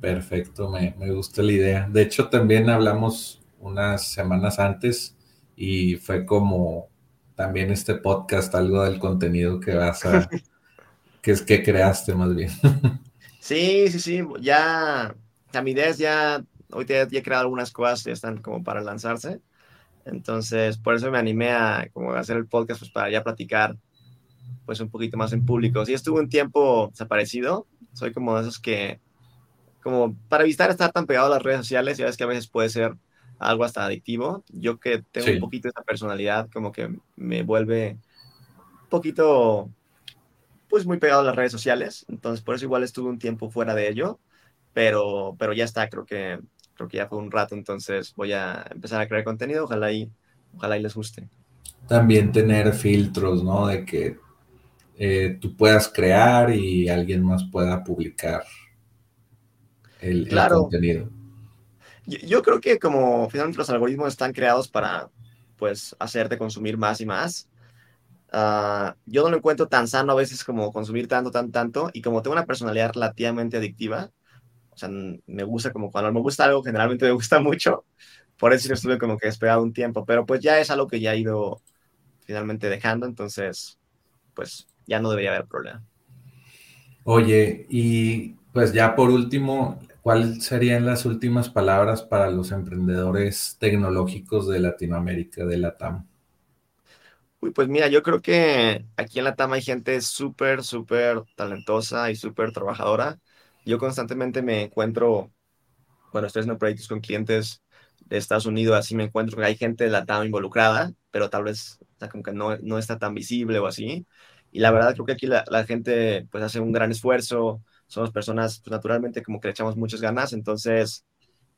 Perfecto, me, me gusta la idea. De hecho, también hablamos unas semanas antes y fue como también este podcast, algo del contenido que vas a, que es que creaste más bien. sí, sí, sí, ya, a mi idea es ya, hoy ya, he creado algunas cosas, ya están como para lanzarse. Entonces, por eso me animé a como hacer el podcast, pues para ya platicar pues un poquito más en público. Sí, estuve un tiempo desaparecido, soy como de esos que como para evitar estar tan pegado a las redes sociales, ya ves que a veces puede ser algo hasta adictivo. Yo que tengo un poquito esa personalidad, como que me vuelve un poquito, pues muy pegado a las redes sociales. Entonces, por eso igual estuve un tiempo fuera de ello, pero, pero ya está, creo que, creo que ya fue un rato, entonces voy a empezar a crear contenido, ojalá y, ojalá y les guste. También tener filtros, ¿no? De que eh, tú puedas crear y alguien más pueda publicar el, contenido. Yo, creo que como finalmente los algoritmos están creados para pues hacerte consumir más y más, ah, yo no lo encuentro tan sano a veces como consumir tanto, tanto, tanto, y como tengo una personalidad relativamente adictiva, o sea, me gusta como cuando me gusta algo, generalmente me gusta mucho, por eso estuve como que despegado un tiempo, pero pues ya es algo que ya he ido finalmente dejando, entonces pues ya no debería haber problema. Oye, y pues ya por último, ¿cuáles serían las últimas palabras para los emprendedores tecnológicos de Latinoamérica, de la TAM? Uy, pues mira, yo creo que aquí en la TAM hay gente súper, súper talentosa y súper trabajadora. Yo constantemente me encuentro, bueno, estoy haciendo proyectos con clientes de Estados Unidos, así me encuentro que hay gente de la TAM involucrada, pero tal vez como que no, no está tan visible o así. Y la verdad creo que aquí la, la gente pues hace un gran esfuerzo, somos personas pues, naturalmente como que le echamos muchas ganas, entonces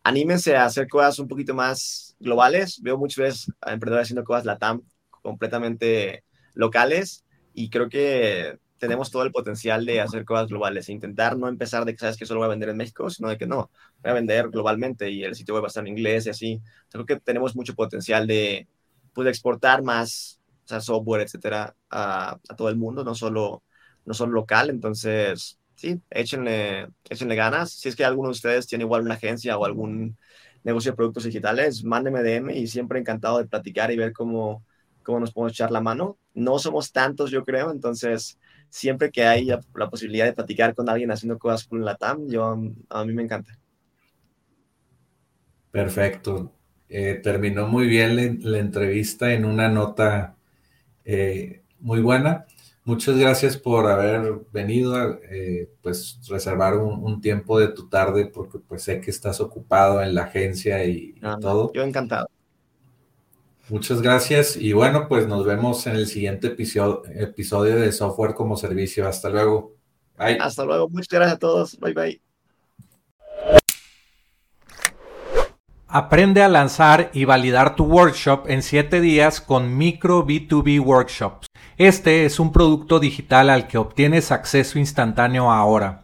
anímense a hacer cosas un poquito más globales. Veo muchas veces a emprendedores haciendo cosas LATAM completamente locales y creo que tenemos todo el potencial de hacer cosas globales e intentar no empezar de que sabes que solo voy a vender en México, sino de que no, voy a vender globalmente y el sitio web va a estar en inglés y así. Creo que tenemos mucho potencial de, pues, exportar más o sea, software, etcétera, a, a, todo el mundo, no solo, no solo local. Entonces, sí, échenle, échenle ganas. Si es que alguno de ustedes tiene igual una agencia o algún negocio de productos digitales, mándenme DM y siempre encantado de platicar y ver cómo, cómo nos podemos echar la mano. No somos tantos, yo creo, entonces siempre que hay la, posibilidad de platicar con alguien haciendo cosas con la TAM, yo, a mí me encanta. Perfecto. Eh, terminó muy bien la, entrevista en una nota eh, muy buena. Muchas gracias por haber venido, a, eh, pues reservar un, tiempo de tu tarde, porque pues sé que estás ocupado en la agencia y, todo. Yo encantado. Muchas gracias y bueno, pues nos vemos en el siguiente episodio, episodio de Software como Servicio. Hasta luego. Bye. Hasta luego. Muchas gracias a todos. Bye bye. Aprende a lanzar y validar tu workshop en 7 días con Micro B2B Workshops. Este es un producto digital al que obtienes acceso instantáneo ahora.